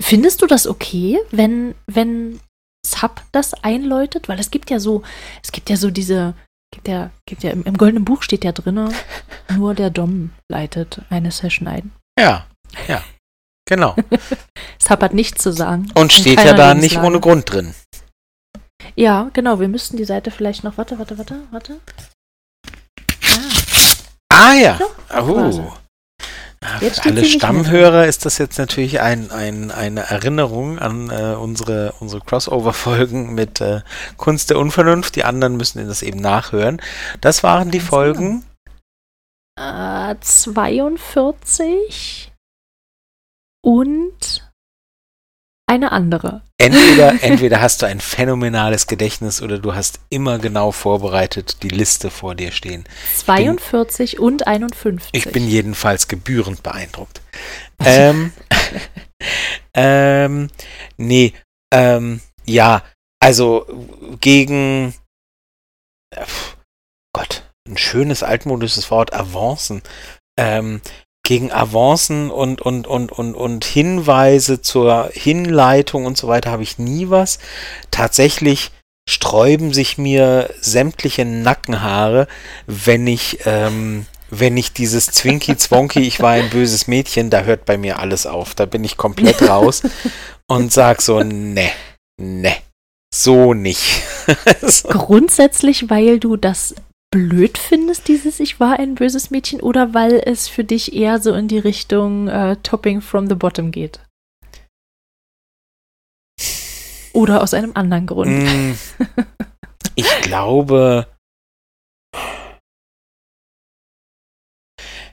[SPEAKER 1] Findest du das okay, wenn, wenn Sub das einläutet? Weil es gibt ja so, es gibt ja so diese, gibt ja, gibt ja im, im goldenen Buch steht ja drinne, nur der Dom leitet eine Session ein.
[SPEAKER 2] Ja, ja. Genau.
[SPEAKER 1] Sub hat nichts zu sagen.
[SPEAKER 2] Und steht ja da nicht
[SPEAKER 1] Lebenslage.
[SPEAKER 2] ohne Grund drin.
[SPEAKER 1] Ja, genau, wir müssten die Seite vielleicht noch, warte, warte, warte, warte.
[SPEAKER 2] Ah ja.
[SPEAKER 1] So, quasi.
[SPEAKER 2] Oh. Ah, Für alle Stammhörer ist das jetzt natürlich ein, ein, eine Erinnerung an äh, unsere, unsere Crossover-Folgen mit äh, Kunst der Unvernunft. Die anderen müssen das eben nachhören. Das waren die
[SPEAKER 1] Ganz
[SPEAKER 2] Folgen.
[SPEAKER 1] äh, 42 und eine andere.
[SPEAKER 2] Entweder, entweder hast du ein phänomenales Gedächtnis oder du hast immer genau vorbereitet die Liste vor dir stehen.
[SPEAKER 1] 42 und 51.
[SPEAKER 2] Ich bin jedenfalls gebührend beeindruckt. ähm, ähm, nee, ähm, ja, also gegen pf, Gott, ein schönes altmodisches Wort, Avancen. Ähm, gegen Avancen und, und, und, und, und Hinweise zur Hinleitung und so weiter habe ich nie was. Tatsächlich sträuben sich mir sämtliche Nackenhaare, wenn ich, ähm, wenn ich dieses Zwinky Zwonky, ich war ein böses Mädchen, da hört bei mir alles auf. Da bin ich komplett raus und sag so, ne, ne, so nicht.
[SPEAKER 1] Grundsätzlich, weil du das blöd findest, dieses Ich war ein böses Mädchen, oder weil es für dich eher so in die Richtung äh, Topping from the Bottom geht? Oder aus einem anderen Grund?
[SPEAKER 2] Mm, Ich glaube.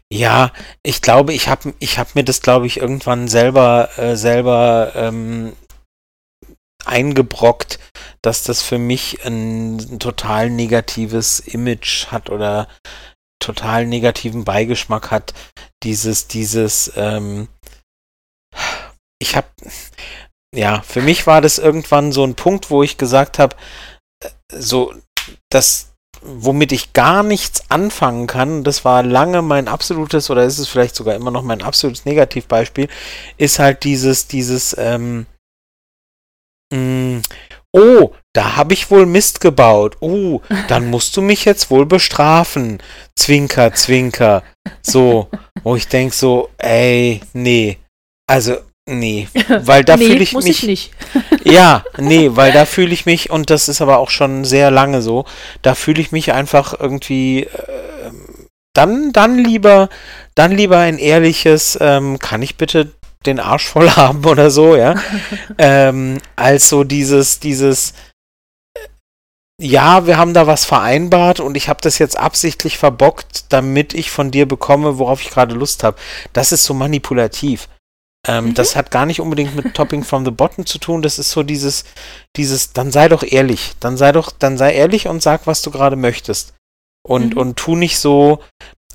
[SPEAKER 2] Ja, ich glaube, ich habe ich hab mir das, glaube ich, irgendwann selber, äh, selber ähm, eingebrockt, dass das für mich ein total negatives Image hat oder total negativen Beigeschmack hat. Dieses, dieses, ähm, ich habe, ja, für mich war das irgendwann so ein Punkt, wo ich gesagt habe, so, das, womit ich gar nichts anfangen kann, das war lange mein absolutes, oder ist es vielleicht sogar immer noch mein absolutes Negativbeispiel, ist halt dieses, dieses, ähm, mh, oh, da habe ich wohl Mist gebaut. Oh, dann musst du mich jetzt wohl bestrafen. Zwinker, Zwinker. So, wo ich denke so, ey, nee. Also, nee. Weil da
[SPEAKER 1] nee,
[SPEAKER 2] fühle ich
[SPEAKER 1] muss
[SPEAKER 2] mich.
[SPEAKER 1] ich nicht.
[SPEAKER 2] Ja, nee, weil da fühle ich mich, und das ist aber auch schon sehr lange so, da fühle ich mich einfach irgendwie, äh, dann, dann lieber, dann lieber ein ehrliches, ähm, kann ich bitte den Arsch voll haben oder so, ja, ähm, als so dieses, dieses, ja, wir haben da was vereinbart und ich habe das jetzt absichtlich verbockt, damit ich von dir bekomme, worauf ich gerade Lust habe. Das ist so manipulativ. Ähm, mhm. Das hat gar nicht unbedingt mit Topping from the Bottom zu tun. Das ist so dieses, dieses, dann sei doch ehrlich. Dann sei doch, dann sei ehrlich und sag, was du gerade möchtest. Und, mhm. und tu nicht so,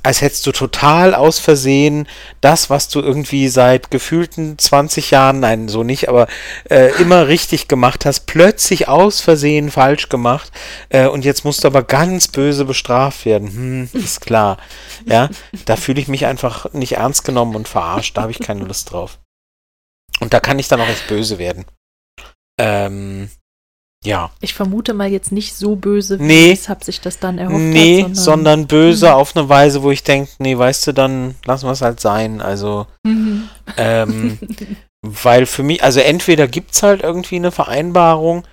[SPEAKER 2] als hättest du total aus Versehen das, was du irgendwie seit gefühlten 20 Jahren, nein, so nicht, aber äh, immer richtig gemacht hast, plötzlich aus Versehen falsch gemacht äh, und jetzt musst du aber ganz böse bestraft werden. Hm, ist klar. Ja, da fühle ich mich einfach nicht ernst genommen und verarscht, da habe ich keine Lust drauf. Und da kann ich dann auch echt böse werden. Ähm, ja.
[SPEAKER 1] Ich vermute mal jetzt nicht so böse,
[SPEAKER 2] wie nee,
[SPEAKER 1] Hab sich das dann erhofft
[SPEAKER 2] Nee, hat, sondern, sondern, böse mhm. auf eine Weise, wo ich denke, nee, weißt du, dann lassen wir es halt sein. Also, mhm. ähm, weil für mich, also entweder gibt es halt irgendwie eine Vereinbarung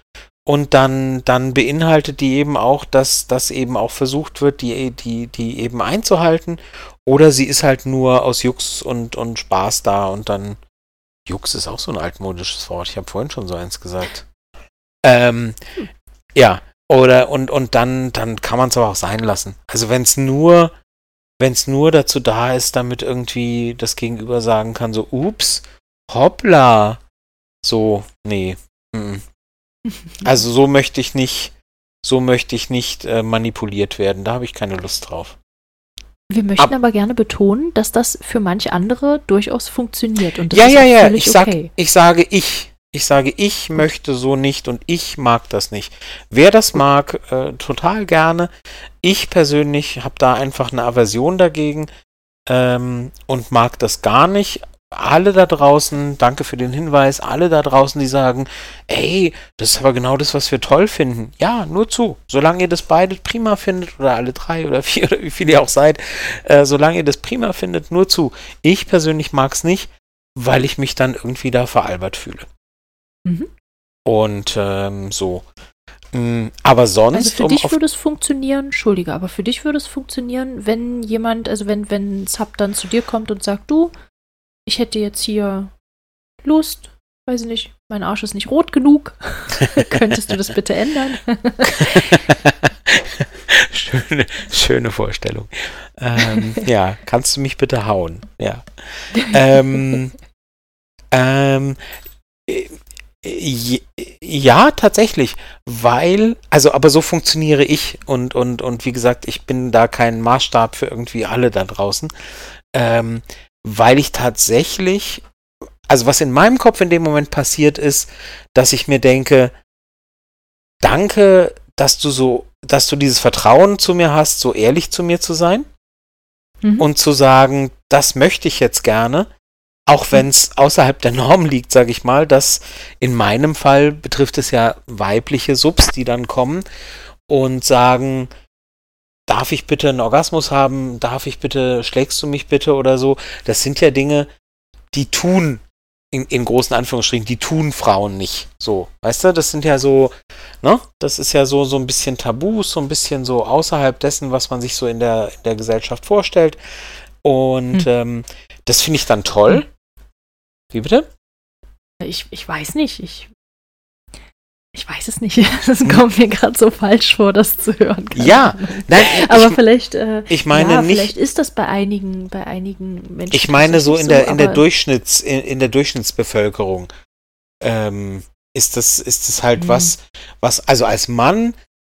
[SPEAKER 2] und dann, dann beinhaltet die eben auch, dass das eben auch versucht wird, die, die, die eben einzuhalten. Oder sie ist halt nur aus Jux und, und Spaß da und dann. Jux ist auch so ein altmodisches Wort. Ich habe vorhin schon so eins gesagt. Ähm, ja, oder und, und dann, dann kann man es aber auch sein lassen. Also wenn es nur, wenn es nur dazu da ist, damit irgendwie das Gegenüber sagen kann, so, ups, hoppla. So, nee. Mm. Also so möchte ich nicht, so möchte ich nicht äh, manipuliert werden. Da habe ich keine Lust drauf.
[SPEAKER 1] Wir möchten Ab aber gerne betonen, dass das für manche andere durchaus funktioniert. Und das
[SPEAKER 2] ja,
[SPEAKER 1] ist
[SPEAKER 2] ja, ja. Ich, sag, okay. ich sage ich. Ich sage, ich möchte so nicht und ich mag das nicht. Wer das mag, äh, total gerne. Ich persönlich habe da einfach eine Aversion dagegen ähm, und mag das gar nicht. Alle da draußen, danke für den Hinweis, alle da draußen, die sagen, ey, das ist aber genau das, was wir toll finden. Ja, nur zu. Solange ihr das beide prima findet, oder alle drei oder vier oder wie viele ihr auch seid, äh, solange ihr das prima findet, nur zu. Ich persönlich mag es nicht, weil ich mich dann irgendwie da veralbert fühle. Mhm. Und ähm, so. Mhm, aber sonst. Also
[SPEAKER 1] für um dich würde es funktionieren, Entschuldige, aber für dich würde es funktionieren, wenn jemand, also wenn, wenn Sub dann zu dir kommt und sagt, du, ich hätte jetzt hier Lust, weiß ich nicht, mein Arsch ist nicht rot genug. Könntest du das bitte ändern?
[SPEAKER 2] schöne, schöne Vorstellung. Ähm, ja, kannst du mich bitte hauen? Ja. Ähm, ähm, ja, tatsächlich, weil, also, aber so funktioniere ich und, und, und wie gesagt, ich bin da kein Maßstab für irgendwie alle da draußen, ähm, weil ich tatsächlich, also was in meinem Kopf in dem Moment passiert ist, dass ich mir denke, danke, dass du so, dass du dieses Vertrauen zu mir hast, so ehrlich zu mir zu sein mhm. und zu sagen, das möchte ich jetzt gerne auch wenn es außerhalb der Norm liegt, sage ich mal, dass in meinem Fall betrifft es ja weibliche Subs, die dann kommen und sagen, darf ich bitte einen Orgasmus haben, darf ich bitte, schlägst du mich bitte oder so. Das sind ja Dinge, die tun, in, in großen Anführungsstrichen, die tun Frauen nicht. So, weißt du, das sind ja so, ne, das ist ja so, so ein bisschen Tabus, so ein bisschen so außerhalb dessen, was man sich so in der, in der Gesellschaft vorstellt. Und hm. ähm, das finde ich dann toll. Hm. Wie bitte?
[SPEAKER 1] Ich, ich weiß nicht. Ich, ich weiß es nicht. Es kommt mir gerade so falsch vor, das zu hören.
[SPEAKER 2] Ja, nein,
[SPEAKER 1] aber ich, vielleicht. Äh,
[SPEAKER 2] ich meine ja, nicht.
[SPEAKER 1] Vielleicht ist das bei einigen, bei einigen Menschen.
[SPEAKER 2] Ich meine so in der in der Durchschnitts in, in der Durchschnittsbevölkerung ähm, ist das ist das halt mhm. was was also als Mann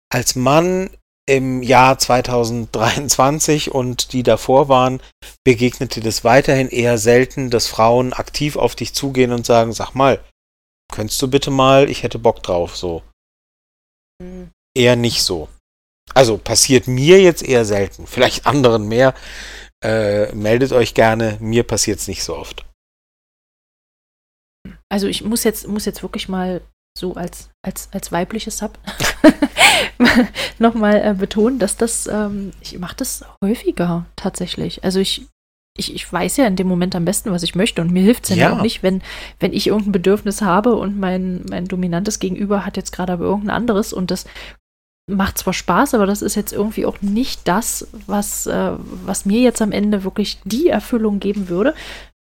[SPEAKER 2] als Mann im Jahr 2023 und die davor waren, begegnete das weiterhin eher selten, dass Frauen aktiv auf dich zugehen und sagen, sag mal, könntest du bitte mal, ich hätte Bock drauf, so. Mhm. Eher nicht so. Also passiert mir jetzt eher selten. Vielleicht anderen mehr. Äh, meldet euch gerne. Mir passiert es nicht so oft.
[SPEAKER 1] Also ich muss jetzt, muss jetzt wirklich mal so als, als, als weibliches Sub nochmal äh, betonen, dass das, ähm, ich mache das häufiger tatsächlich. Also ich, ich, ich weiß ja in dem Moment am besten, was ich möchte und mir hilft es ja, ja auch nicht, wenn, wenn ich irgendein Bedürfnis habe und mein, mein dominantes Gegenüber hat jetzt gerade aber irgendein anderes und das macht zwar Spaß, aber das ist jetzt irgendwie auch nicht das, was, äh, was mir jetzt am Ende wirklich die Erfüllung geben würde,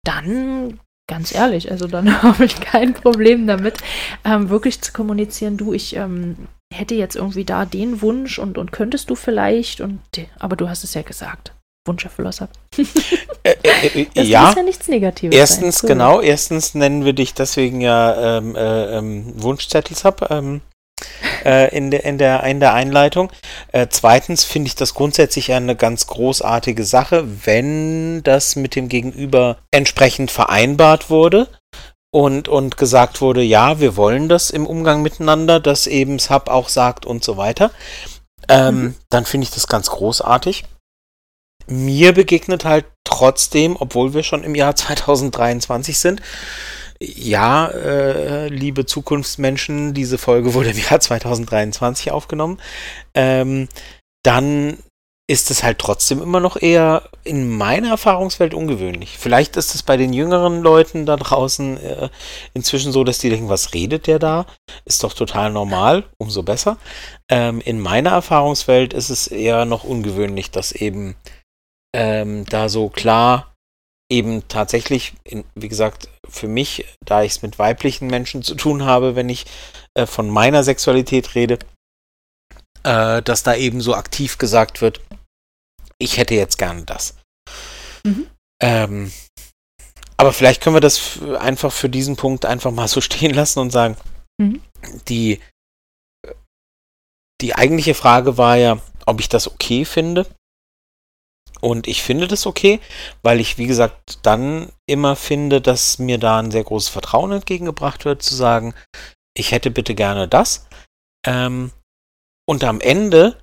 [SPEAKER 1] dann ganz ehrlich, also dann habe ich kein Problem damit, ähm, wirklich zu kommunizieren, du, ich, ähm, hätte jetzt irgendwie da den Wunsch und, und könntest du vielleicht und aber du hast es ja gesagt. Wunscherflosser.
[SPEAKER 2] äh, äh, äh das ja, muss ja nichts Negatives Erstens, sein. genau, erstens nennen wir dich deswegen ja ähm, äh, ähm, Wunschzettelsab ähm, äh, in, der, in, der, in der Einleitung. Äh, zweitens finde ich das grundsätzlich eine ganz großartige Sache, wenn das mit dem Gegenüber entsprechend vereinbart wurde und, und gesagt wurde, ja, wir wollen das im Umgang miteinander, dass eben Sub auch sagt und so weiter. Ähm, mhm. Dann finde ich das ganz großartig mir begegnet halt trotzdem, obwohl wir schon im Jahr 2023 sind, ja, äh, liebe Zukunftsmenschen, diese Folge wurde im Jahr 2023 aufgenommen, ähm, dann ist es halt trotzdem immer noch eher in meiner Erfahrungswelt ungewöhnlich. Vielleicht ist es bei den jüngeren Leuten da draußen äh, inzwischen so, dass die denken, was redet der da? Ist doch total normal, umso besser. Ähm, in meiner Erfahrungswelt ist es eher noch ungewöhnlich, dass eben ähm, da so klar eben tatsächlich, in, wie gesagt, für mich, da ich es mit weiblichen Menschen zu tun habe, wenn ich äh, von meiner Sexualität rede, äh, dass da eben so aktiv gesagt wird, ich hätte jetzt gerne das. Mhm. Ähm, aber vielleicht können wir das einfach für diesen Punkt einfach mal so stehen lassen und sagen, mhm. die, die eigentliche Frage war ja, ob ich das okay finde. Und ich finde das okay, weil ich, wie gesagt, dann immer finde, dass mir da ein sehr großes Vertrauen entgegengebracht wird, zu sagen, ich hätte bitte gerne das. Ähm, und am Ende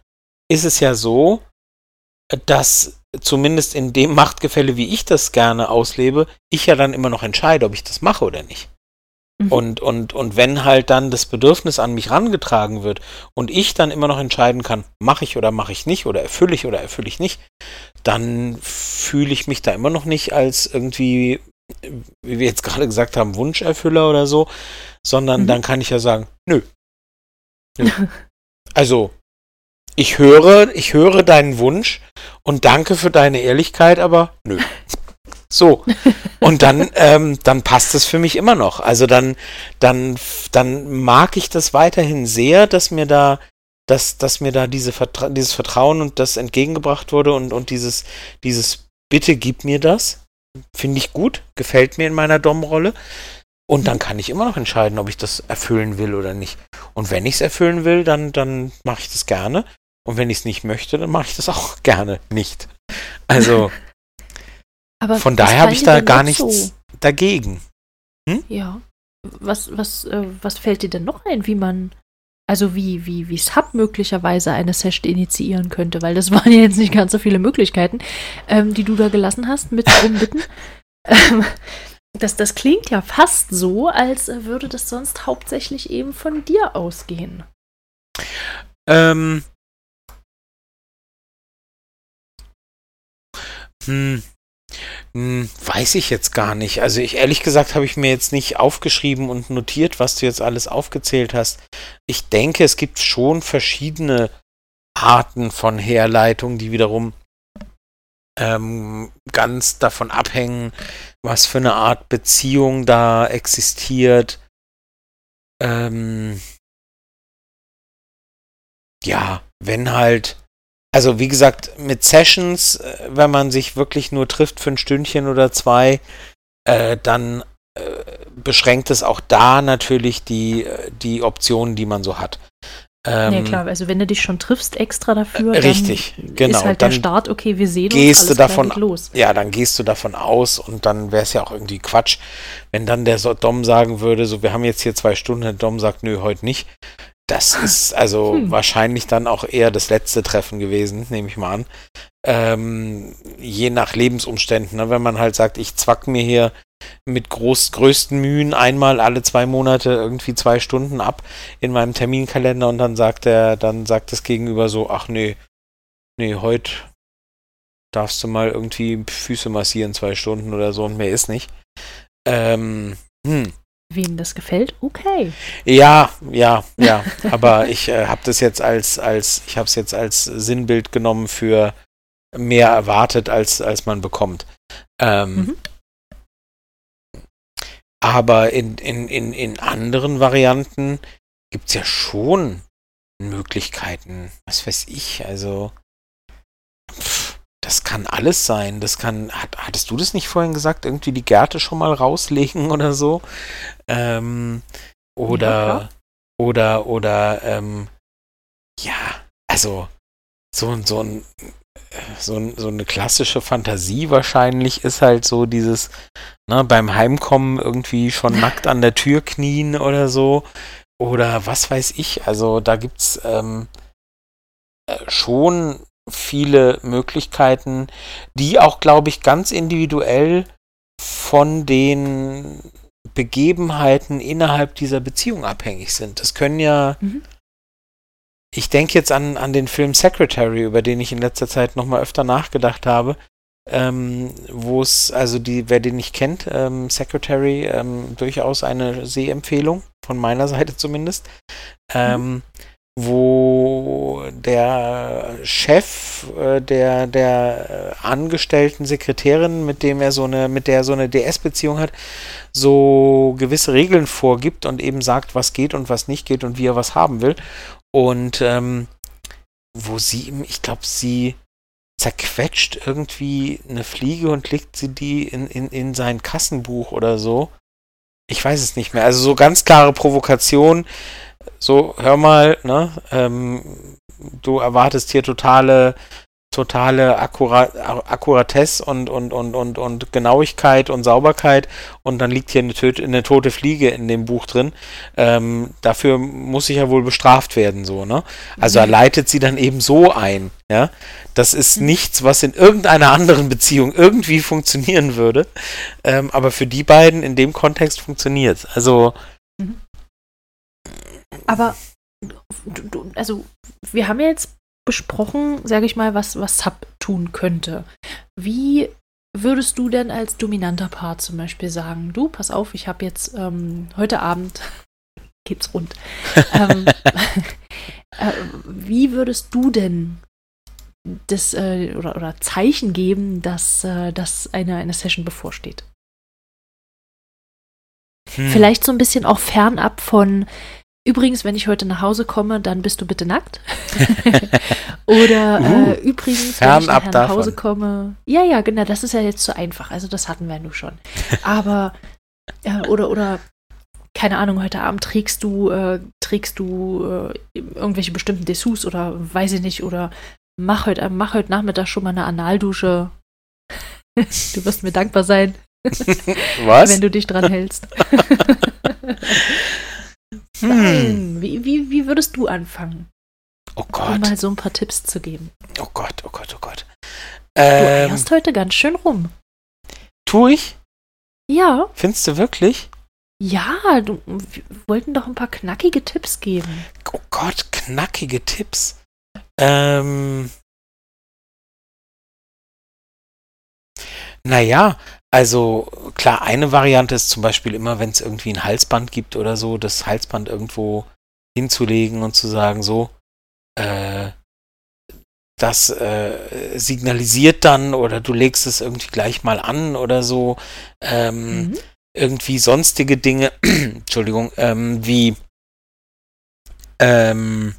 [SPEAKER 2] ist es ja so, dass zumindest in dem Machtgefälle, wie ich das gerne auslebe, ich ja dann immer noch entscheide, ob ich das mache oder nicht. Mhm. Und, und, und wenn halt dann das Bedürfnis an mich rangetragen wird und ich dann immer noch entscheiden kann, mache ich oder mache ich nicht oder erfülle ich oder erfülle ich nicht, dann fühle ich mich da immer noch nicht als irgendwie, wie wir jetzt gerade gesagt haben, Wunscherfüller oder so, sondern mhm. dann kann ich ja sagen, nö. nö. also, ich höre, ich höre deinen Wunsch und danke für deine Ehrlichkeit, aber nö. So. Und dann, ähm, dann passt es für mich immer noch. Also dann, dann, dann mag ich das weiterhin sehr, dass mir da, dass, dass mir da diese Vertra dieses Vertrauen und das entgegengebracht wurde und, und dieses, dieses Bitte gib mir das. Finde ich gut, gefällt mir in meiner Dom-Rolle. Und dann kann ich immer noch entscheiden, ob ich das erfüllen will oder nicht. Und wenn ich es erfüllen will, dann, dann mache ich das gerne. Und wenn ich es nicht möchte, dann mache ich das auch gerne nicht. Also Aber Von daher habe ich da gar nichts so? dagegen.
[SPEAKER 1] Hm? Ja. Was, was, äh, was fällt dir denn noch ein, wie man, also wie, wie, wie Sub möglicherweise eine Session initiieren könnte? Weil das waren ja jetzt nicht ganz so viele Möglichkeiten, ähm, die du da gelassen hast mit Rumbitten. ähm, das, das klingt ja fast so, als würde das sonst hauptsächlich eben von dir ausgehen.
[SPEAKER 2] Ähm. Hm, hm, weiß ich jetzt gar nicht. Also ich ehrlich gesagt habe ich mir jetzt nicht aufgeschrieben und notiert, was du jetzt alles aufgezählt hast. Ich denke, es gibt schon verschiedene Arten von Herleitung, die wiederum ähm, ganz davon abhängen, was für eine Art Beziehung da existiert. Ähm, ja, wenn halt also wie gesagt, mit Sessions, äh, wenn man sich wirklich nur trifft für ein Stündchen oder zwei, äh, dann äh, beschränkt es auch da natürlich die, äh, die Optionen, die man so hat.
[SPEAKER 1] Ähm, ja klar, also wenn du dich schon triffst extra dafür,
[SPEAKER 2] richtig, genau,
[SPEAKER 1] ist halt der Start, okay, wir sehen
[SPEAKER 2] gehst uns, du davon, los. Ja, dann gehst du davon aus und dann wäre es ja auch irgendwie Quatsch, wenn dann der Dom sagen würde, so wir haben jetzt hier zwei Stunden, der Dom sagt, nö, heute nicht, das ist also hm. wahrscheinlich dann auch eher das letzte Treffen gewesen, nehme ich mal an. Ähm, je nach Lebensumständen. Ne? Wenn man halt sagt, ich zwack mir hier mit groß, größten Mühen einmal alle zwei Monate irgendwie zwei Stunden ab in meinem Terminkalender und dann sagt er, dann sagt das Gegenüber so, ach nee, nee, heute darfst du mal irgendwie Füße massieren zwei Stunden oder so und mehr ist nicht. Ähm, hm
[SPEAKER 1] wem das gefällt, okay.
[SPEAKER 2] Ja, ja, ja. aber ich äh, habe das jetzt als, als, ich habe es jetzt als Sinnbild genommen für mehr erwartet, als, als man bekommt. Ähm, mhm. Aber in, in, in, in anderen Varianten gibt es ja schon Möglichkeiten. Was weiß ich, also pff, das kann alles sein. Das kann, hat, hattest du das nicht vorhin gesagt, irgendwie die Gärte schon mal rauslegen oder so? Ähm, oder, ja, oder, oder, ähm, ja, also so, so ein so, so eine klassische Fantasie wahrscheinlich ist halt so dieses, ne, beim Heimkommen irgendwie schon nackt an der Tür knien oder so. Oder was weiß ich. Also da gibt's ähm, äh, schon viele Möglichkeiten, die auch, glaube ich, ganz individuell von den Begebenheiten innerhalb dieser Beziehung abhängig sind. Das können ja mhm ich denke jetzt an, an den Film Secretary, über den ich in letzter Zeit nochmal öfter nachgedacht habe. Ähm, wo es, also die, wer den nicht kennt, ähm, Secretary, ähm, durchaus eine Sehempfehlung, von meiner Seite zumindest. Ähm, mhm. Wo der Chef äh, der, der angestellten Sekretärin, mit dem er so eine, mit der er so eine DS-Beziehung hat, so gewisse Regeln vorgibt und eben sagt, was geht und was nicht geht und wie er was haben will. Und ähm, wo sie ihm, ich glaube, sie zerquetscht irgendwie eine Fliege und legt sie die in, in, in sein Kassenbuch oder so. Ich weiß es nicht mehr. Also so ganz klare Provokation. So, hör mal, ne? Ähm, du erwartest hier totale totale Akkurat Akkuratesse und, und, und, und, und Genauigkeit und Sauberkeit und dann liegt hier eine, Töte, eine tote Fliege in dem Buch drin. Ähm, dafür muss ich ja wohl bestraft werden, so, ne? Also er mhm. leitet sie dann eben so ein, ja. Das ist mhm. nichts, was in irgendeiner anderen Beziehung irgendwie funktionieren würde. Ähm, aber für die beiden in dem Kontext funktioniert Also. Mhm.
[SPEAKER 1] Aber also wir haben jetzt besprochen, sage ich mal, was, was Sub tun könnte. Wie würdest du denn als dominanter Part zum Beispiel sagen, du, pass auf, ich habe jetzt ähm, heute Abend, geht's rund, ähm, äh, wie würdest du denn das äh, oder, oder Zeichen geben, dass, äh, dass eine, eine Session bevorsteht? Hm. Vielleicht so ein bisschen auch fernab von, Übrigens, wenn ich heute nach Hause komme, dann bist du bitte nackt. Oder uh, äh, übrigens, wenn ich nach davon. Hause komme. Ja, ja, genau, das ist ja jetzt zu einfach. Also das hatten wir nur schon. Aber äh, oder oder keine Ahnung, heute Abend trägst du äh, trägst du äh, irgendwelche bestimmten Dessous oder weiß ich nicht oder mach heute mach heute Nachmittag schon mal eine Analdusche. du wirst mir dankbar sein. Was? wenn du dich dran hältst. Hm. Wie, wie, wie würdest du anfangen?
[SPEAKER 2] Oh Gott.
[SPEAKER 1] Um mal so ein paar Tipps zu geben.
[SPEAKER 2] Oh Gott, oh Gott, oh Gott.
[SPEAKER 1] Ähm, du eierst heute ganz schön rum.
[SPEAKER 2] Tu ich?
[SPEAKER 1] Ja.
[SPEAKER 2] Findest du wirklich?
[SPEAKER 1] Ja, du, wir wollten doch ein paar knackige Tipps geben.
[SPEAKER 2] Oh Gott, knackige Tipps. Ähm. Naja, also klar, eine Variante ist zum Beispiel immer, wenn es irgendwie ein Halsband gibt oder so, das Halsband irgendwo hinzulegen und zu sagen, so, äh, das äh, signalisiert dann oder du legst es irgendwie gleich mal an oder so. Ähm, mhm. Irgendwie sonstige Dinge, Entschuldigung, ähm, wie ähm,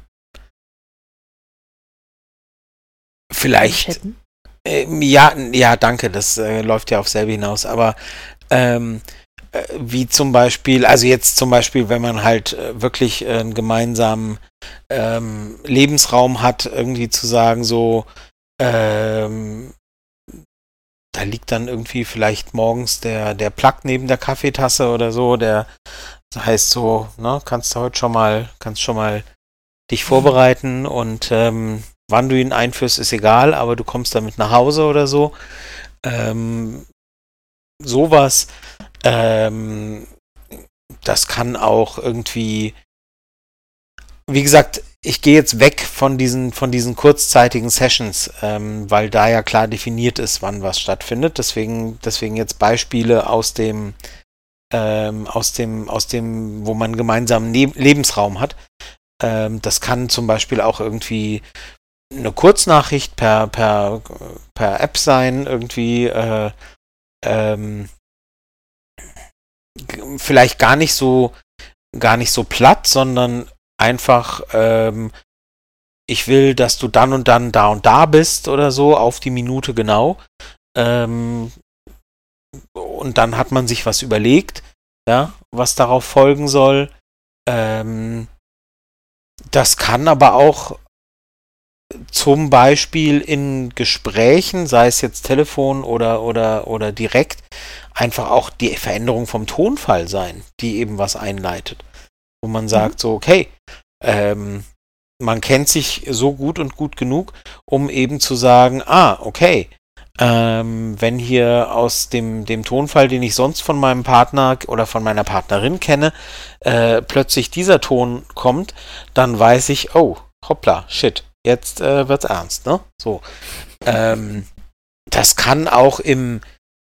[SPEAKER 2] vielleicht ähm, ja, ja, danke, das äh, läuft ja auf selbe hinaus, aber ähm, äh, wie zum Beispiel, also jetzt zum Beispiel, wenn man halt äh, wirklich einen gemeinsamen ähm, Lebensraum hat, irgendwie zu sagen, so, ähm, da liegt dann irgendwie vielleicht morgens der, der Plug neben der Kaffeetasse oder so, der das heißt so, ne, kannst du heute schon mal, kannst schon mal dich vorbereiten und ähm, Wann du ihn einführst, ist egal, aber du kommst damit nach Hause oder so. Ähm, sowas. Ähm, das kann auch irgendwie. Wie gesagt, ich gehe jetzt weg von diesen, von diesen kurzzeitigen Sessions, ähm, weil da ja klar definiert ist, wann was stattfindet. Deswegen, deswegen jetzt Beispiele aus dem, ähm, aus dem, aus dem, wo man gemeinsamen ne Lebensraum hat. Ähm, das kann zum Beispiel auch irgendwie eine Kurznachricht per, per, per App sein, irgendwie äh, ähm, vielleicht gar nicht so gar nicht so platt, sondern einfach ähm, ich will, dass du dann und dann da und da bist oder so, auf die Minute genau. Ähm, und dann hat man sich was überlegt, ja, was darauf folgen soll. Ähm, das kann aber auch zum Beispiel in Gesprächen, sei es jetzt Telefon oder, oder, oder direkt, einfach auch die Veränderung vom Tonfall sein, die eben was einleitet. Wo man sagt, mhm. so, okay, ähm, man kennt sich so gut und gut genug, um eben zu sagen, ah, okay, ähm, wenn hier aus dem, dem Tonfall, den ich sonst von meinem Partner oder von meiner Partnerin kenne, äh, plötzlich dieser Ton kommt, dann weiß ich, oh, hoppla, shit, jetzt äh, wird's ernst, ne? So. Ähm, das kann auch im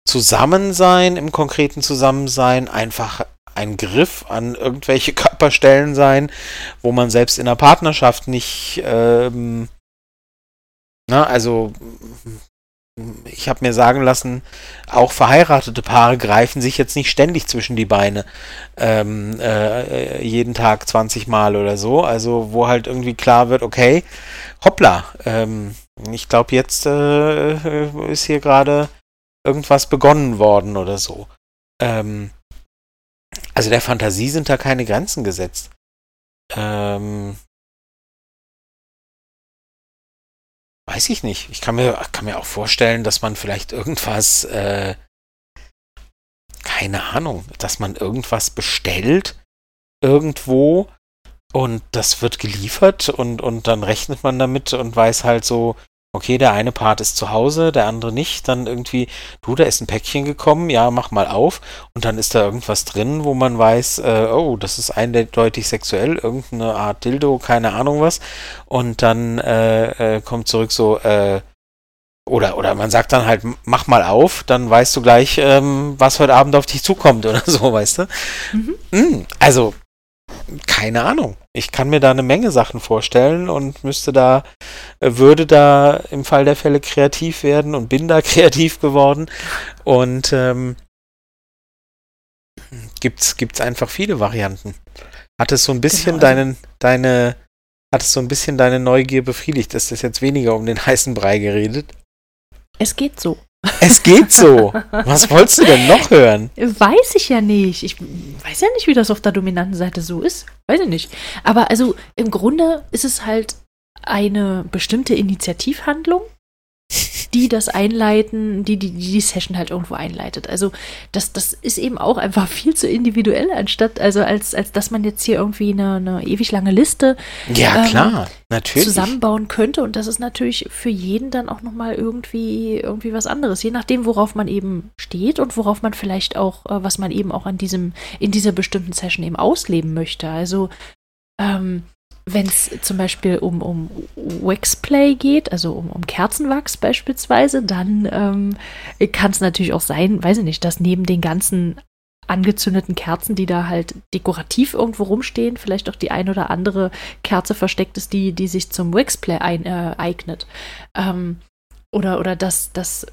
[SPEAKER 2] Zusammensein, im konkreten Zusammensein einfach ein Griff an irgendwelche Körperstellen sein, wo man selbst in der Partnerschaft nicht, ähm, na, also ich habe mir sagen lassen, auch verheiratete Paare greifen sich jetzt nicht ständig zwischen die Beine, ähm, äh, jeden Tag 20 Mal oder so. Also wo halt irgendwie klar wird, okay, hoppla, ähm, ich glaube jetzt äh, ist hier gerade irgendwas begonnen worden oder so. Ähm, also der Fantasie sind da keine Grenzen gesetzt. Ähm, weiß ich nicht. Ich kann mir, kann mir auch vorstellen, dass man vielleicht irgendwas, äh, keine Ahnung, dass man irgendwas bestellt irgendwo und das wird geliefert und, und dann rechnet man damit und weiß halt so, okay, der eine Part ist zu Hause, der andere nicht, dann irgendwie, du, da ist ein Päckchen gekommen, ja, mach mal auf und dann ist da irgendwas drin, wo man weiß, äh, oh, das ist eindeutig sexuell, irgendeine Art Dildo, keine Ahnung was und dann äh, äh, kommt zurück so, äh, oder, oder man sagt dann halt, mach mal auf, dann weißt du gleich, ähm, was heute Abend auf dich zukommt oder so, weißt du? Mhm. Mm, also, keine Ahnung. Ich kann mir da eine Menge Sachen vorstellen und müsste da, äh, würde da im Fall der Fälle kreativ werden und bin da kreativ geworden. Und ähm, gibt's, gibt's einfach viele Varianten. Hat es so ein bisschen genau, also deinen, deine, hat es so ein bisschen deine Neugier befriedigt? Ist das jetzt weniger um den heißen Brei geredet?
[SPEAKER 1] Es geht so.
[SPEAKER 2] Es geht so. Was wolltest du denn noch hören?
[SPEAKER 1] Weiß ich ja nicht. Ich weiß ja nicht, wie das auf der dominanten Seite so ist. Weiß ich nicht. Aber also im Grunde ist es halt eine bestimmte Initiativhandlung, die das einleiten, die, die die Session halt irgendwo einleitet. Also das, das ist eben auch einfach viel zu individuell, anstatt, also als, als dass man jetzt hier irgendwie eine, eine ewig lange Liste
[SPEAKER 2] ja, ähm, klar, natürlich.
[SPEAKER 1] zusammenbauen könnte. Und das ist natürlich für jeden dann auch nochmal irgendwie, irgendwie was anderes, je nachdem, worauf man eben steht und worauf man vielleicht auch, äh, was man eben auch an diesem, in dieser bestimmten Session eben ausleben möchte. Also ähm, wenn es zum Beispiel um, um Waxplay geht, also um, um Kerzenwachs beispielsweise, dann ähm, kann es natürlich auch sein, weiß ich nicht, dass neben den ganzen angezündeten Kerzen, die da halt dekorativ irgendwo rumstehen, vielleicht auch die ein oder andere Kerze versteckt ist, die, die sich zum Waxplay ein, äh, eignet. Ähm, oder, oder dass, dass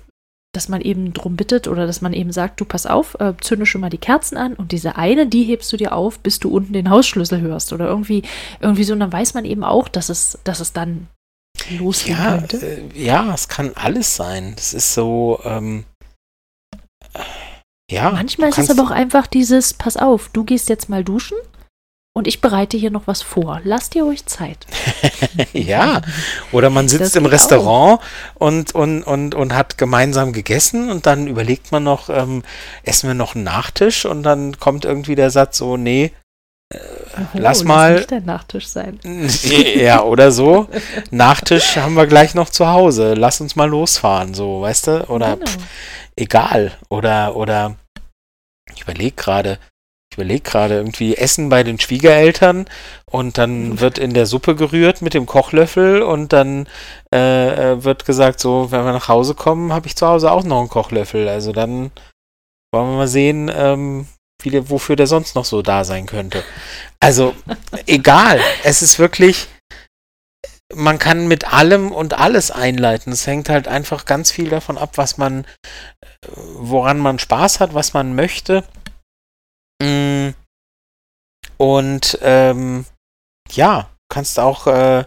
[SPEAKER 1] dass man eben drum bittet oder dass man eben sagt, du pass auf, äh, zünde schon mal die Kerzen an und diese eine, die hebst du dir auf, bis du unten den Hausschlüssel hörst oder irgendwie, irgendwie so. Und dann weiß man eben auch, dass es, dass es dann losgehen
[SPEAKER 2] ja,
[SPEAKER 1] könnte.
[SPEAKER 2] Äh, ja, es kann alles sein. Das ist so, ähm, ja.
[SPEAKER 1] Manchmal ist es aber auch einfach dieses, pass auf, du gehst jetzt mal duschen und ich bereite hier noch was vor. Lasst ihr euch Zeit.
[SPEAKER 2] ja, oder man sitzt im Restaurant und, und, und, und hat gemeinsam gegessen und dann überlegt man noch, ähm, essen wir noch einen Nachtisch und dann kommt irgendwie der Satz so, nee, äh, oh, lass mal.
[SPEAKER 1] Nicht der Nachtisch sein.
[SPEAKER 2] ja, oder so. Nachtisch haben wir gleich noch zu Hause. Lass uns mal losfahren, so, weißt du? Oder genau. pff, egal. Oder, oder ich überlege gerade, ich überlege gerade, irgendwie Essen bei den Schwiegereltern und dann mhm. wird in der Suppe gerührt mit dem Kochlöffel und dann äh, äh wird gesagt, so, wenn wir nach Hause kommen, habe ich zu Hause auch noch einen Kochlöffel. Also dann wollen wir mal sehen, ähm, wie der, wofür der sonst noch so da sein könnte. Also, egal. Es ist wirklich, man kann mit allem und alles einleiten. Es hängt halt einfach ganz viel davon ab, was man, äh, woran man Spaß hat, was man möchte. Mm. Und ähm, ja, kannst auch äh,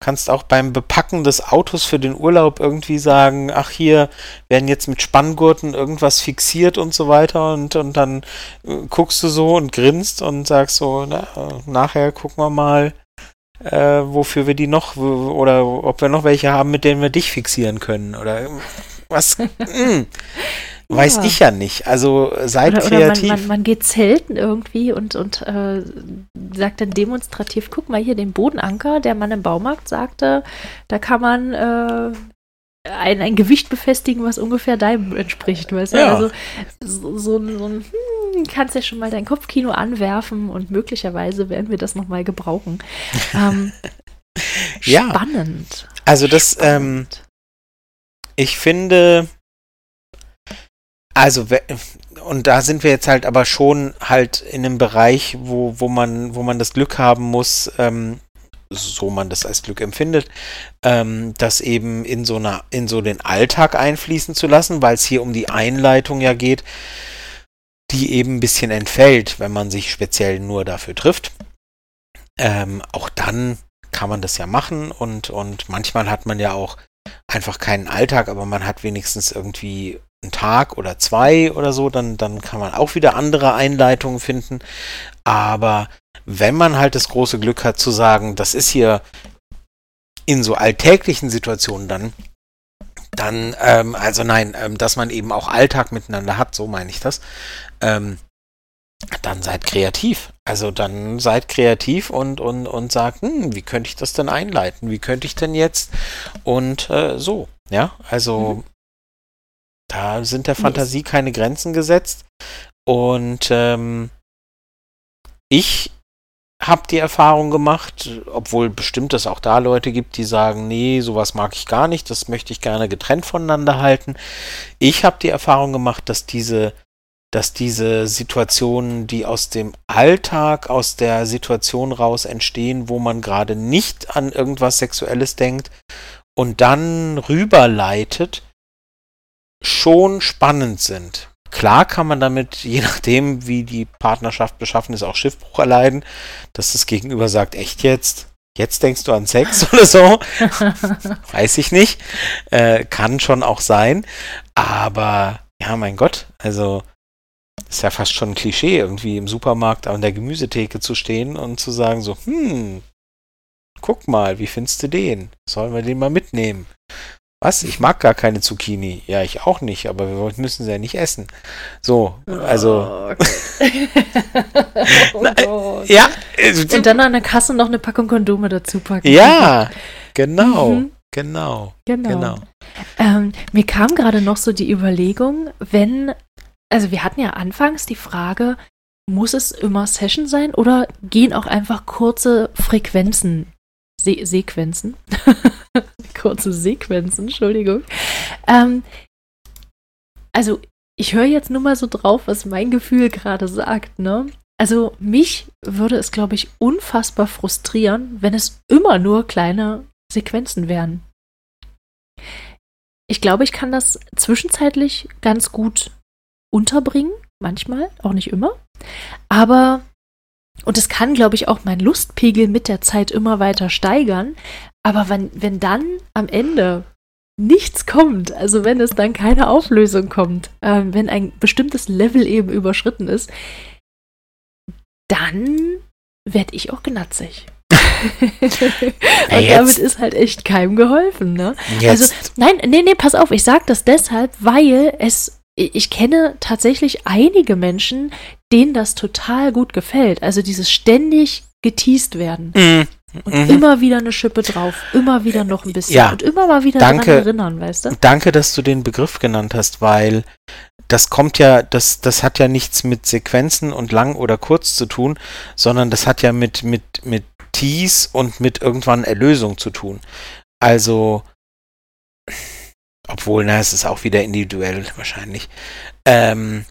[SPEAKER 2] kannst auch beim Bepacken des Autos für den Urlaub irgendwie sagen, ach hier werden jetzt mit Spanngurten irgendwas fixiert und so weiter und, und dann äh, guckst du so und grinst und sagst so, na, nachher gucken wir mal, äh, wofür wir die noch oder ob wir noch welche haben, mit denen wir dich fixieren können oder was. Weiß ich ja nicht. Also seid oder, kreativ.
[SPEAKER 1] Oder man, man, man, geht zelten irgendwie und, und äh, sagt dann demonstrativ, guck mal hier den Bodenanker, der Mann im Baumarkt sagte, da kann man äh, ein, ein Gewicht befestigen, was ungefähr deinem entspricht, weißt du? Ja. Also so, so, ein, so ein hm, kannst ja schon mal dein Kopfkino anwerfen und möglicherweise werden wir das nochmal gebrauchen. ähm,
[SPEAKER 2] ja.
[SPEAKER 1] Spannend.
[SPEAKER 2] Also das, spannend. Ähm, ich finde, also, und da sind wir jetzt halt aber schon halt in einem Bereich, wo, wo man, wo man das Glück haben muss, ähm, so man das als Glück empfindet, ähm, das eben in so einer, in so den Alltag einfließen zu lassen, weil es hier um die Einleitung ja geht, die eben ein bisschen entfällt, wenn man sich speziell nur dafür trifft. Ähm, auch dann kann man das ja machen und, und manchmal hat man ja auch einfach keinen Alltag, aber man hat wenigstens irgendwie einen Tag oder zwei oder so, dann, dann kann man auch wieder andere Einleitungen finden. Aber wenn man halt das große Glück hat zu sagen, das ist hier in so alltäglichen Situationen dann, dann, ähm, also nein, ähm, dass man eben auch Alltag miteinander hat, so meine ich das, ähm, dann seid kreativ. Also dann seid kreativ und, und, und sagt, hm, wie könnte ich das denn einleiten? Wie könnte ich denn jetzt? Und äh, so, ja, also mhm. Da sind der Fantasie keine Grenzen gesetzt. Und ähm, ich habe die Erfahrung gemacht, obwohl bestimmt es auch da Leute gibt, die sagen, nee, sowas mag ich gar nicht, das möchte ich gerne getrennt voneinander halten. Ich habe die Erfahrung gemacht, dass diese, dass diese Situationen, die aus dem Alltag, aus der Situation raus entstehen, wo man gerade nicht an irgendwas Sexuelles denkt und dann rüberleitet, schon spannend sind. Klar kann man damit, je nachdem, wie die Partnerschaft beschaffen ist, auch Schiffbruch erleiden, dass das Gegenüber sagt, echt jetzt? Jetzt denkst du an Sex oder so? Weiß ich nicht. Äh, kann schon auch sein. Aber ja, mein Gott, also ist ja fast schon ein Klischee, irgendwie im Supermarkt an der Gemüsetheke zu stehen und zu sagen so, hm, guck mal, wie findest du den? Sollen wir den mal mitnehmen? Was? Ich mag gar keine Zucchini. Ja, ich auch nicht, aber wir müssen sie ja nicht essen. So, also. Oh,
[SPEAKER 1] oh ja. Und dann an der Kasse noch eine Packung Kondome dazu packen.
[SPEAKER 2] Ja, genau. Mhm. Genau. Genau. genau.
[SPEAKER 1] Ähm, mir kam gerade noch so die Überlegung, wenn, also wir hatten ja anfangs die Frage, muss es immer Session sein oder gehen auch einfach kurze Frequenzen, Se Sequenzen? kurze Sequenzen, Entschuldigung. Ähm, also, ich höre jetzt nur mal so drauf, was mein Gefühl gerade sagt, ne? Also, mich würde es, glaube ich, unfassbar frustrieren, wenn es immer nur kleine Sequenzen wären. Ich glaube, ich kann das zwischenzeitlich ganz gut unterbringen, manchmal, auch nicht immer. Aber, und es kann, glaube ich, auch mein Lustpegel mit der Zeit immer weiter steigern. Aber wenn, wenn dann am Ende nichts kommt, also wenn es dann keine Auflösung kommt, äh, wenn ein bestimmtes Level eben überschritten ist, dann werde ich auch gnatzig. und damit ist halt echt keinem geholfen, ne? Jetzt. Also, nein, nee, nee, pass auf, ich sage das deshalb, weil es, ich kenne tatsächlich einige Menschen, denen das total gut gefällt. Also dieses ständig geteased werden. Mm. Und mhm. immer wieder eine Schippe drauf, immer wieder noch ein bisschen
[SPEAKER 2] ja,
[SPEAKER 1] und immer mal wieder
[SPEAKER 2] danke,
[SPEAKER 1] daran erinnern, weißt du?
[SPEAKER 2] Danke, dass du den Begriff genannt hast, weil das kommt ja, das, das hat ja nichts mit Sequenzen und lang oder kurz zu tun, sondern das hat ja mit, mit, mit Tease und mit irgendwann Erlösung zu tun. Also, obwohl, na, es ist auch wieder individuell wahrscheinlich. Ähm,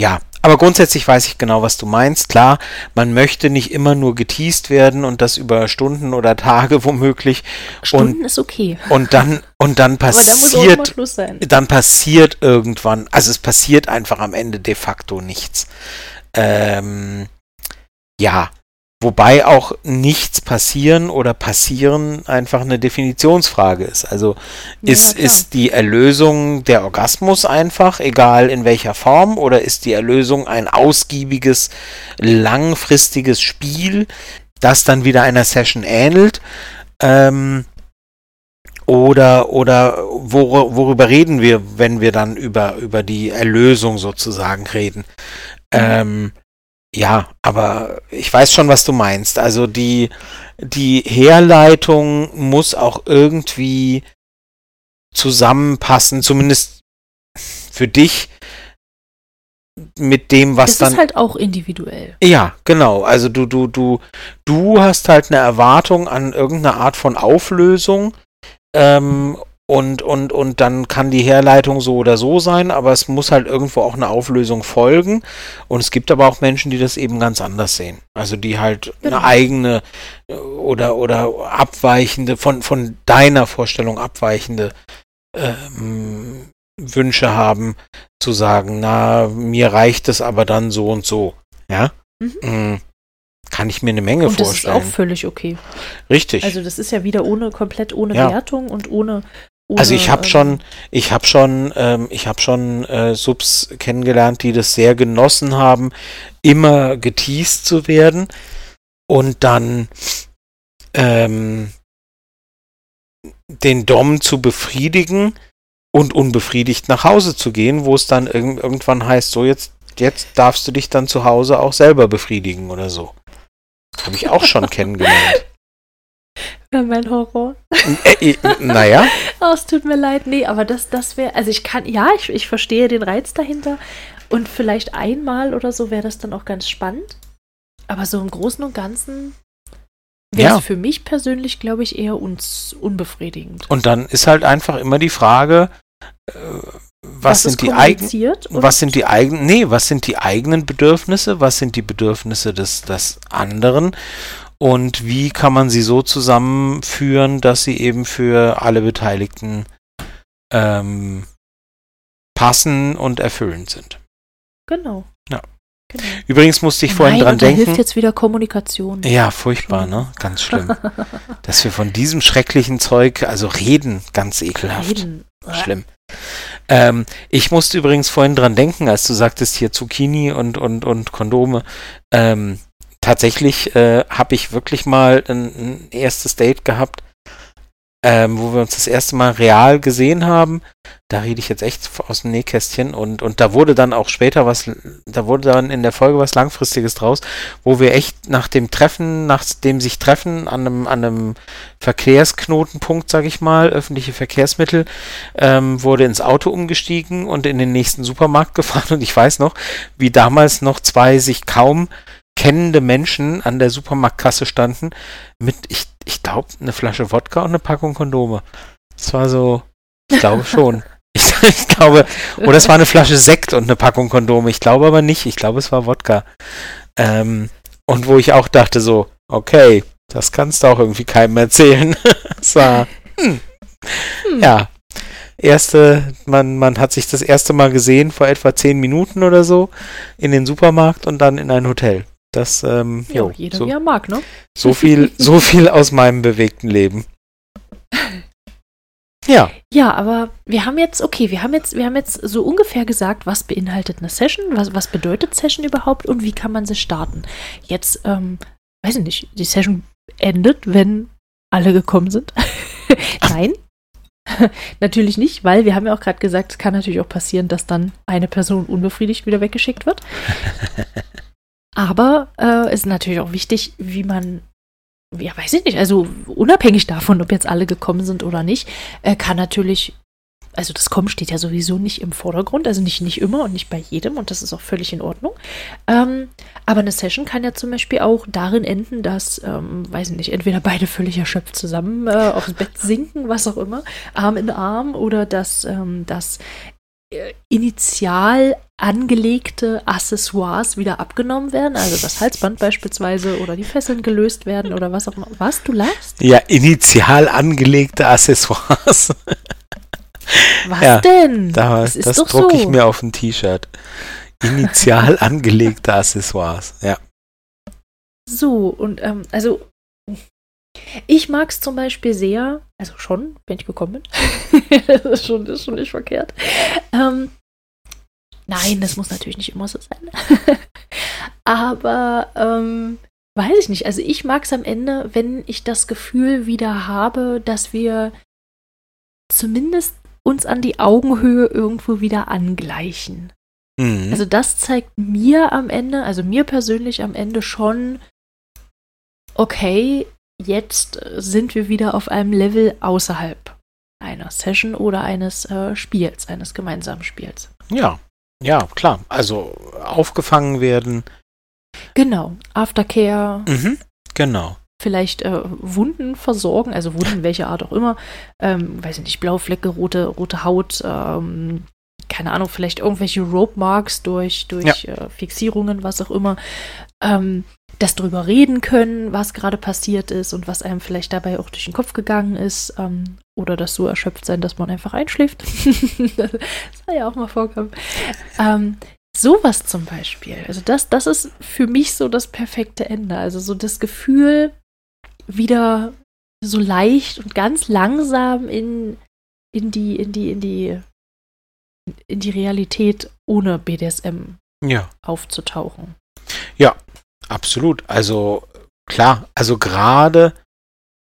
[SPEAKER 2] ja, aber grundsätzlich weiß ich genau, was du meinst. Klar, man möchte nicht immer nur geteased werden und das über Stunden oder Tage womöglich.
[SPEAKER 1] Stunden und, ist okay.
[SPEAKER 2] Und dann, und dann passiert, dann, dann passiert irgendwann, also es passiert einfach am Ende de facto nichts. Ähm, ja, Wobei auch nichts passieren oder passieren einfach eine Definitionsfrage ist. Also ist,
[SPEAKER 1] ja,
[SPEAKER 2] ist die Erlösung der Orgasmus einfach, egal in welcher Form, oder ist die Erlösung ein ausgiebiges, langfristiges Spiel, das dann wieder einer Session ähnelt? Ähm, oder oder wor worüber reden wir, wenn wir dann über, über die Erlösung sozusagen reden? Ähm, ja, aber ich weiß schon, was du meinst. Also die, die Herleitung muss auch irgendwie zusammenpassen, zumindest für dich mit dem, was
[SPEAKER 1] Das
[SPEAKER 2] dann
[SPEAKER 1] ist halt auch individuell.
[SPEAKER 2] ja, genau. Also du, du, du, du hast halt eine Erwartung an irgendeine Art von Auflösung. Ähm, und, und, und dann kann die Herleitung so oder so sein, aber es muss halt irgendwo auch eine Auflösung folgen. Und es gibt aber auch Menschen, die das eben ganz anders sehen. Also die halt
[SPEAKER 1] Genau.
[SPEAKER 2] eine eigene oder, oder abweichende, von, von deiner Vorstellung abweichende ähm, Wünsche haben, zu sagen, na, mir reicht es aber dann so und so. Ja?
[SPEAKER 1] Mhm.
[SPEAKER 2] Mm, Kann ich mir eine Menge
[SPEAKER 1] Und das ist
[SPEAKER 2] vorstellen.
[SPEAKER 1] auch völlig okay.
[SPEAKER 2] Richtig.
[SPEAKER 1] Also das ist ja wieder ohne, komplett ohne
[SPEAKER 2] Ja.
[SPEAKER 1] Wertung und ohne.
[SPEAKER 2] Also ich habe
[SPEAKER 1] ähm,
[SPEAKER 2] schon, ich habe schon, ähm, ich habe schon äh, Subs kennengelernt, die das sehr genossen haben, immer geteased zu werden und dann ähm, den Dom zu befriedigen und unbefriedigt nach Hause zu gehen, wo es dann irg irgendwann heißt, so jetzt, jetzt darfst du dich dann zu Hause auch selber befriedigen oder so. Habe ich auch schon kennengelernt.
[SPEAKER 1] Ja, mein Horror.
[SPEAKER 2] Äh, äh, naja,
[SPEAKER 1] Oh, es tut mir leid. Nee, aber das, das wäre, also ich kann, ja, ich, ich verstehe den Reiz dahinter. Und vielleicht einmal oder so wäre das dann auch ganz spannend. Aber so im Großen und Ganzen wäre es
[SPEAKER 2] Ja.
[SPEAKER 1] für mich persönlich, glaube ich, eher uns unbefriedigend.
[SPEAKER 2] Und dann ist halt einfach immer die Frage, äh, was,
[SPEAKER 1] ist
[SPEAKER 2] sind die eigenen, was sind die eigenen, nee, was sind die eigenen Bedürfnisse, was sind die Bedürfnisse des, des anderen und wie kann man sie so zusammenführen, dass sie eben für alle Beteiligten ähm, passen und erfüllend sind.
[SPEAKER 1] Genau.
[SPEAKER 2] Ja.
[SPEAKER 1] Genau.
[SPEAKER 2] Übrigens musste ich vorhin
[SPEAKER 1] Nein,
[SPEAKER 2] dran
[SPEAKER 1] und da
[SPEAKER 2] denken.
[SPEAKER 1] hilft jetzt wieder Kommunikation.
[SPEAKER 2] Ja, furchtbar, ne? Ganz schlimm. Dass wir von diesem schrecklichen Zeug, also reden, ganz ekelhaft.
[SPEAKER 1] Reden.
[SPEAKER 2] Schlimm. Ähm, ich musste übrigens vorhin dran denken, als du sagtest hier Zucchini und, und, und Kondome. Ähm, tatsächlich äh, habe ich wirklich mal ein, ein erstes Date gehabt, ähm, wo wir uns das erste Mal real gesehen haben. Da rede ich jetzt echt aus dem Nähkästchen und, und da wurde dann auch später was, da wurde dann in der Folge was Langfristiges draus, wo wir echt nach dem Treffen, nach dem sich Treffen an einem, an einem Verkehrsknotenpunkt, sag ich mal, öffentliche Verkehrsmittel, ähm, wurde ins Auto umgestiegen und in den nächsten Supermarkt gefahren und ich weiß noch, wie damals noch zwei sich kaum kennende Menschen an der Supermarktkasse standen mit, ich, ich glaube, eine Flasche Wodka und eine Packung Kondome. Das war so, ich glaube schon. Ich, ich glaube, oder es war eine Flasche Sekt und eine Packung Kondome. Ich glaube aber nicht. Ich glaube, es war Wodka. Ähm, und wo ich auch dachte so, okay, das kannst du auch irgendwie keinem erzählen. es war, hm,
[SPEAKER 1] Hm.
[SPEAKER 2] ja. Erste, man, man hat sich das erste Mal gesehen vor etwa zehn Minuten oder so in den Supermarkt und dann in ein Hotel. Das, ähm,
[SPEAKER 1] Ja,
[SPEAKER 2] jo,
[SPEAKER 1] jeder
[SPEAKER 2] so,
[SPEAKER 1] wie er mag, ne?
[SPEAKER 2] so viel, so viel aus meinem bewegten Leben. Ja,
[SPEAKER 1] Ja, aber wir haben jetzt, okay, wir haben jetzt, wir haben jetzt so ungefähr gesagt, was beinhaltet eine Session, was, was bedeutet Session überhaupt und wie kann man sie starten. Jetzt, ähm, weiß ich nicht, die Session endet, wenn alle gekommen sind. Nein. natürlich nicht, weil wir haben ja auch gerade gesagt, es kann natürlich auch passieren, dass dann eine Person unbefriedigt wieder weggeschickt wird. Aber äh, es ist natürlich auch wichtig, wie man, ja, weiß ich nicht, also unabhängig davon, ob jetzt alle gekommen sind oder nicht, äh, kann natürlich, also das Kommen steht ja sowieso nicht im Vordergrund, also nicht, nicht immer und nicht bei jedem und das ist auch völlig in Ordnung. Ähm, aber eine Session kann ja zum Beispiel auch darin enden, dass, ähm, weiß ich nicht, entweder beide völlig erschöpft zusammen äh, aufs Bett sinken, was auch immer, Arm in Arm oder dass ähm, das äh, initial angelegte Accessoires wieder abgenommen werden, also das Halsband beispielsweise oder die Fesseln gelöst werden oder was auch immer. Was, du lachst?
[SPEAKER 2] ja, initial angelegte Accessoires.
[SPEAKER 1] Was
[SPEAKER 2] Ja,
[SPEAKER 1] denn?
[SPEAKER 2] Da,
[SPEAKER 1] das
[SPEAKER 2] das drucke
[SPEAKER 1] so.
[SPEAKER 2] ich mir auf ein T-Shirt. Initial angelegte Accessoires. Ja.
[SPEAKER 1] So, und ähm, also ich mag es zum Beispiel sehr, also schon, wenn ich gekommen bin. das, ist schon, das ist schon nicht verkehrt. Ähm, nein, das muss natürlich nicht immer so sein. Aber ähm, weiß ich nicht. Also ich mag es am Ende, wenn ich das Gefühl wieder habe, dass wir zumindest uns an die Augenhöhe irgendwo wieder angleichen. Mhm. Also das zeigt mir am Ende, also mir persönlich am Ende schon, okay, jetzt sind wir wieder auf einem Level außerhalb einer Session oder eines äh, Spiels, eines gemeinsamen Spiels.
[SPEAKER 2] Ja, ja, klar. Also aufgefangen werden.
[SPEAKER 1] Genau, Aftercare.
[SPEAKER 2] Mhm, genau.
[SPEAKER 1] Vielleicht äh, Wunden versorgen, also Wunden welcher Art auch immer. Ähm, weiß ich nicht, Blauflecke, rote, rote Haut, ähm, keine Ahnung, vielleicht irgendwelche Rope Marks durch, durch ja. äh, Fixierungen, was auch immer. Ähm, das drüber reden können, was gerade passiert ist und was einem vielleicht dabei auch durch den Kopf gegangen ist. Ähm, oder das so erschöpft sein, dass man einfach einschläft. das soll ja auch mal vorkommen. Ähm, sowas zum Beispiel. Also das, das ist für mich so das perfekte Ende. Also so das Gefühl, wieder so leicht und ganz langsam in, in die, in die, in die, in die Realität ohne BDSM
[SPEAKER 2] ja.
[SPEAKER 1] aufzutauchen.
[SPEAKER 2] Ja, Absolut. Also klar, also gerade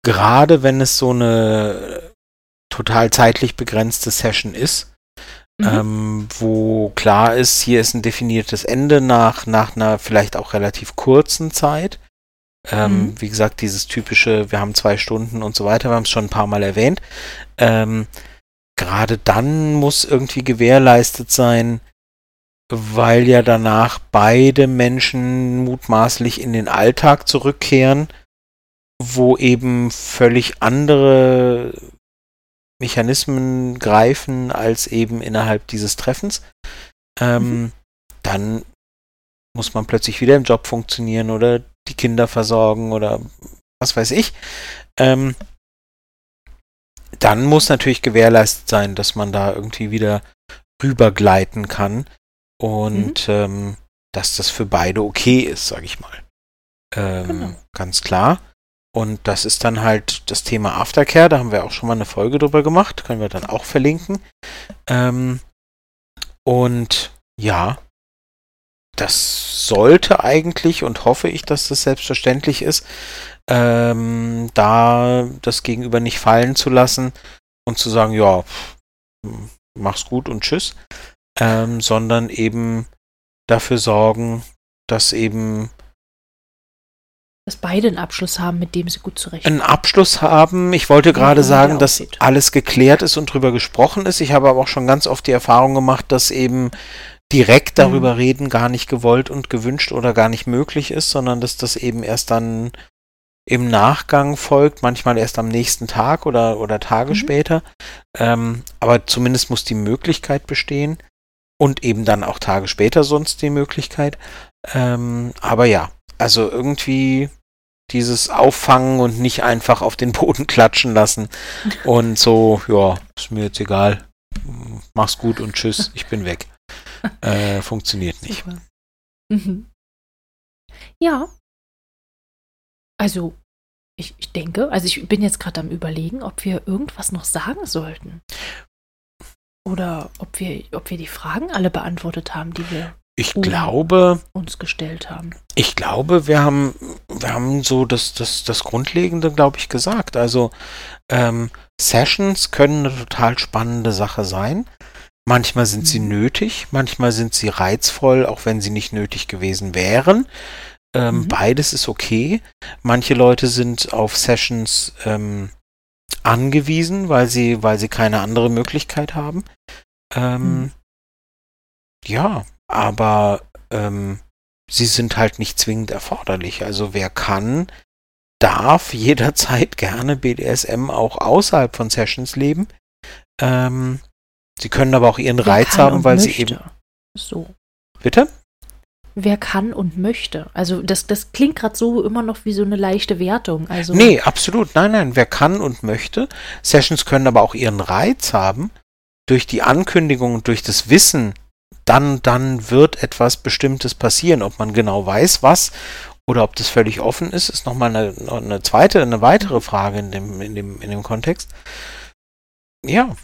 [SPEAKER 2] gerade wenn es so eine total zeitlich begrenzte Session ist, mhm. ähm, wo klar ist, hier ist ein definiertes Ende nach, nach einer vielleicht auch relativ kurzen Zeit. Ähm, mhm. Wie gesagt, dieses typische, wir haben zwei Stunden und so weiter, wir haben es schon ein paar Mal erwähnt. Ähm, gerade dann muss irgendwie gewährleistet sein, weil ja danach beide Menschen mutmaßlich in den Alltag zurückkehren, wo eben völlig andere Mechanismen greifen als eben innerhalb dieses Treffens. Ähm, mhm. Dann muss man plötzlich wieder im Job funktionieren oder die Kinder versorgen oder was weiß ich. Ähm, dann muss natürlich gewährleistet sein, dass man da irgendwie wieder rübergleiten kann und mhm. ähm, dass das für beide okay ist, sage ich mal. Ähm, genau. Ganz klar. Und das ist dann halt das Thema Aftercare. Da haben wir auch schon mal eine Folge drüber gemacht. Können wir dann auch verlinken. Ähm, und ja, das sollte eigentlich und hoffe ich, dass das selbstverständlich ist, ähm, da das Gegenüber nicht fallen zu lassen und zu sagen, ja, mach's gut und tschüss, ähm, sondern eben dafür sorgen, dass eben
[SPEAKER 1] dass beide einen Abschluss haben, mit dem sie gut zurechtkommen.
[SPEAKER 2] Einen Abschluss haben. Ich wollte gerade sagen, dass alles geklärt ist und drüber gesprochen ist. Ich habe aber auch schon ganz oft die Erfahrung gemacht, dass eben direkt mhm. darüber mhm. reden gar nicht gewollt und gewünscht oder gar nicht möglich ist, sondern dass das eben erst dann im Nachgang folgt, manchmal erst am nächsten Tag oder, oder Tage mhm. später. Ähm, aber zumindest muss die Möglichkeit bestehen und eben dann auch Tage später sonst die Möglichkeit. Ähm, aber ja, also irgendwie dieses Auffangen und nicht einfach auf den Boden klatschen lassen und so, ja, ist mir jetzt egal, mach's gut und tschüss, ich bin weg. Äh, funktioniert nicht. Mhm.
[SPEAKER 1] Ja. Also, ich, ich denke, also ich bin jetzt gerade am Überlegen, ob wir irgendwas noch sagen sollten. Oder ob wir, ob wir die Fragen alle beantwortet haben, die wir
[SPEAKER 2] ich glaube,
[SPEAKER 1] uns gestellt haben.
[SPEAKER 2] Ich glaube, wir haben, wir haben so das, das, das Grundlegende, glaube ich, gesagt. Also ähm, Sessions können eine total spannende Sache sein. Manchmal sind sie mhm. nötig, manchmal sind sie reizvoll, auch wenn sie nicht nötig gewesen wären. Ähm, mhm. Beides ist okay. Manche Leute sind auf Sessions ähm, angewiesen, weil sie, weil sie keine andere Möglichkeit haben. Ähm, hm. Ja, aber ähm, sie sind halt nicht zwingend erforderlich. Also wer kann, darf jederzeit gerne BDSM auch außerhalb von Sessions leben. Ähm, sie können aber auch ihren wer Reiz haben, weil möchte. sie eben.
[SPEAKER 1] So.
[SPEAKER 2] Bitte?
[SPEAKER 1] Wer kann und möchte. Also das, das klingt gerade so immer noch wie so eine leichte Wertung. Also
[SPEAKER 2] nee, absolut. Nein, nein, wer kann und möchte. Sessions können aber auch ihren Reiz haben. Durch die Ankündigung durch das Wissen, dann, dann wird etwas Bestimmtes passieren. Ob man genau weiß, was oder ob das völlig offen ist, ist nochmal eine, eine zweite, eine weitere Frage in dem, in dem, in dem Kontext. Ja.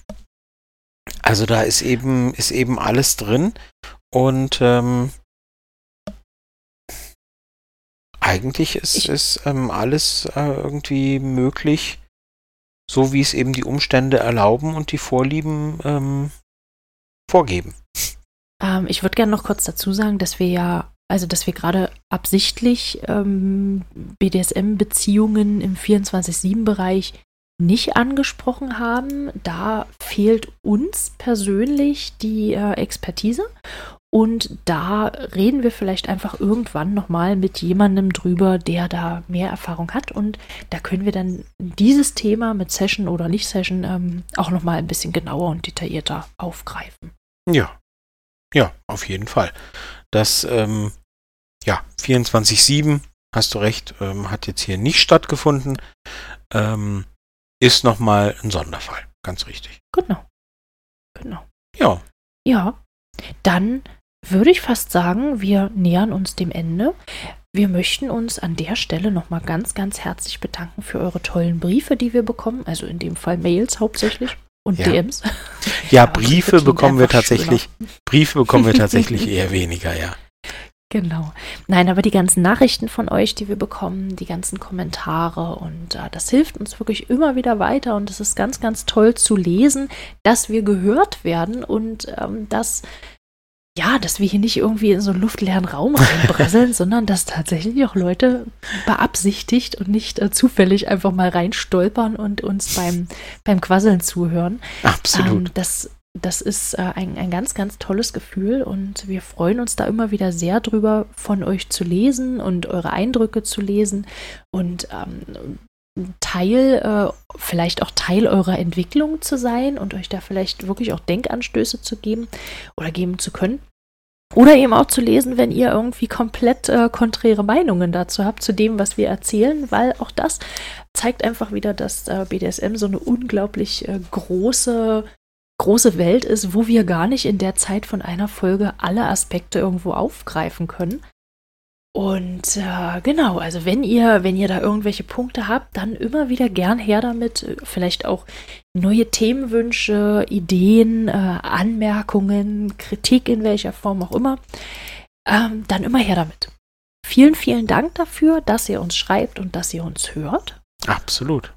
[SPEAKER 2] Also da ist eben, ist eben alles drin und ähm, eigentlich ist, ich, ist ähm, alles äh, irgendwie möglich, so wie es eben die Umstände erlauben und die Vorlieben ähm, vorgeben.
[SPEAKER 1] Ähm, ich würde gerne noch kurz dazu sagen, dass wir ja, also dass wir gerade absichtlich ähm, BDSM-Beziehungen im 24-7-Bereich nicht angesprochen haben. Da fehlt uns persönlich die äh, Expertise. Und da reden wir vielleicht einfach irgendwann nochmal mit jemandem drüber, der da mehr Erfahrung hat. Und da können wir dann dieses Thema mit Session oder nicht Session ähm, auch nochmal ein bisschen genauer und detaillierter aufgreifen.
[SPEAKER 2] Ja, ja, auf jeden Fall. Das, ähm, ja, 24-7, hast du recht, ähm, hat jetzt hier nicht stattgefunden. Ähm, ist nochmal ein Sonderfall. Ganz richtig.
[SPEAKER 1] Genau. Genau.
[SPEAKER 2] Ja.
[SPEAKER 1] Ja. Dann würde ich fast sagen, wir nähern uns dem Ende. Wir möchten uns an der Stelle nochmal ganz, ganz herzlich bedanken für eure tollen Briefe, die wir bekommen. Also in dem Fall Mails hauptsächlich und
[SPEAKER 2] ja.
[SPEAKER 1] DMs.
[SPEAKER 2] Ja, Briefe bekommen wir tatsächlich. Schöner. Briefe bekommen wir tatsächlich eher weniger, ja.
[SPEAKER 1] Genau. Nein, aber die ganzen Nachrichten von euch, die wir bekommen, die ganzen Kommentare und äh, das hilft uns wirklich immer wieder weiter und es ist ganz, ganz toll zu lesen, dass wir gehört werden und ähm, dass ja, dass wir hier nicht irgendwie in so einen luftleeren Raum reinbrasseln, sondern dass tatsächlich auch Leute beabsichtigt und nicht äh, zufällig einfach mal reinstolpern und uns beim, beim Quasseln zuhören.
[SPEAKER 2] Absolut.
[SPEAKER 1] Ähm, das das ist äh, ein, ein ganz, ganz tolles Gefühl und wir freuen uns da immer wieder sehr drüber, von euch zu lesen und eure Eindrücke zu lesen und ähm, Teil, äh, vielleicht auch Teil eurer Entwicklung zu sein und euch da vielleicht wirklich auch Denkanstöße zu geben oder geben zu können. Oder eben auch zu lesen, wenn ihr irgendwie komplett äh, konträre Meinungen dazu habt, zu dem, was wir erzählen, weil auch das zeigt einfach wieder, dass äh, BDSM so eine unglaublich äh, große große Welt ist, wo wir gar nicht in der Zeit von einer Folge alle Aspekte irgendwo aufgreifen können. Und äh, genau, also wenn ihr, wenn ihr da irgendwelche Punkte habt, dann immer wieder gern her damit. Vielleicht auch neue Themenwünsche, Ideen, äh, Anmerkungen, Kritik in welcher Form auch immer. Ähm, dann immer her damit. Vielen, vielen Dank dafür, dass ihr uns schreibt und dass ihr uns hört.
[SPEAKER 2] Absolut.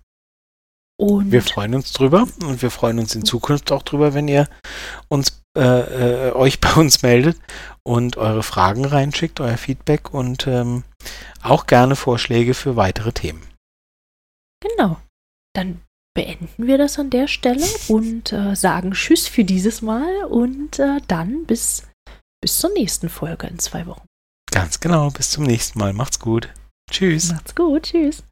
[SPEAKER 2] Und wir freuen uns drüber und wir freuen uns in Zukunft auch drüber, wenn ihr uns äh, äh, euch bei uns meldet und eure Fragen reinschickt, euer Feedback und ähm, auch gerne Vorschläge für weitere Themen.
[SPEAKER 1] Genau. Dann beenden wir das an der Stelle und äh, sagen Tschüss für dieses Mal und äh, dann bis, bis zur nächsten Folge in zwei Wochen.
[SPEAKER 2] Ganz genau, bis zum nächsten Mal. Macht's gut. Tschüss.
[SPEAKER 1] Macht's gut. Tschüss.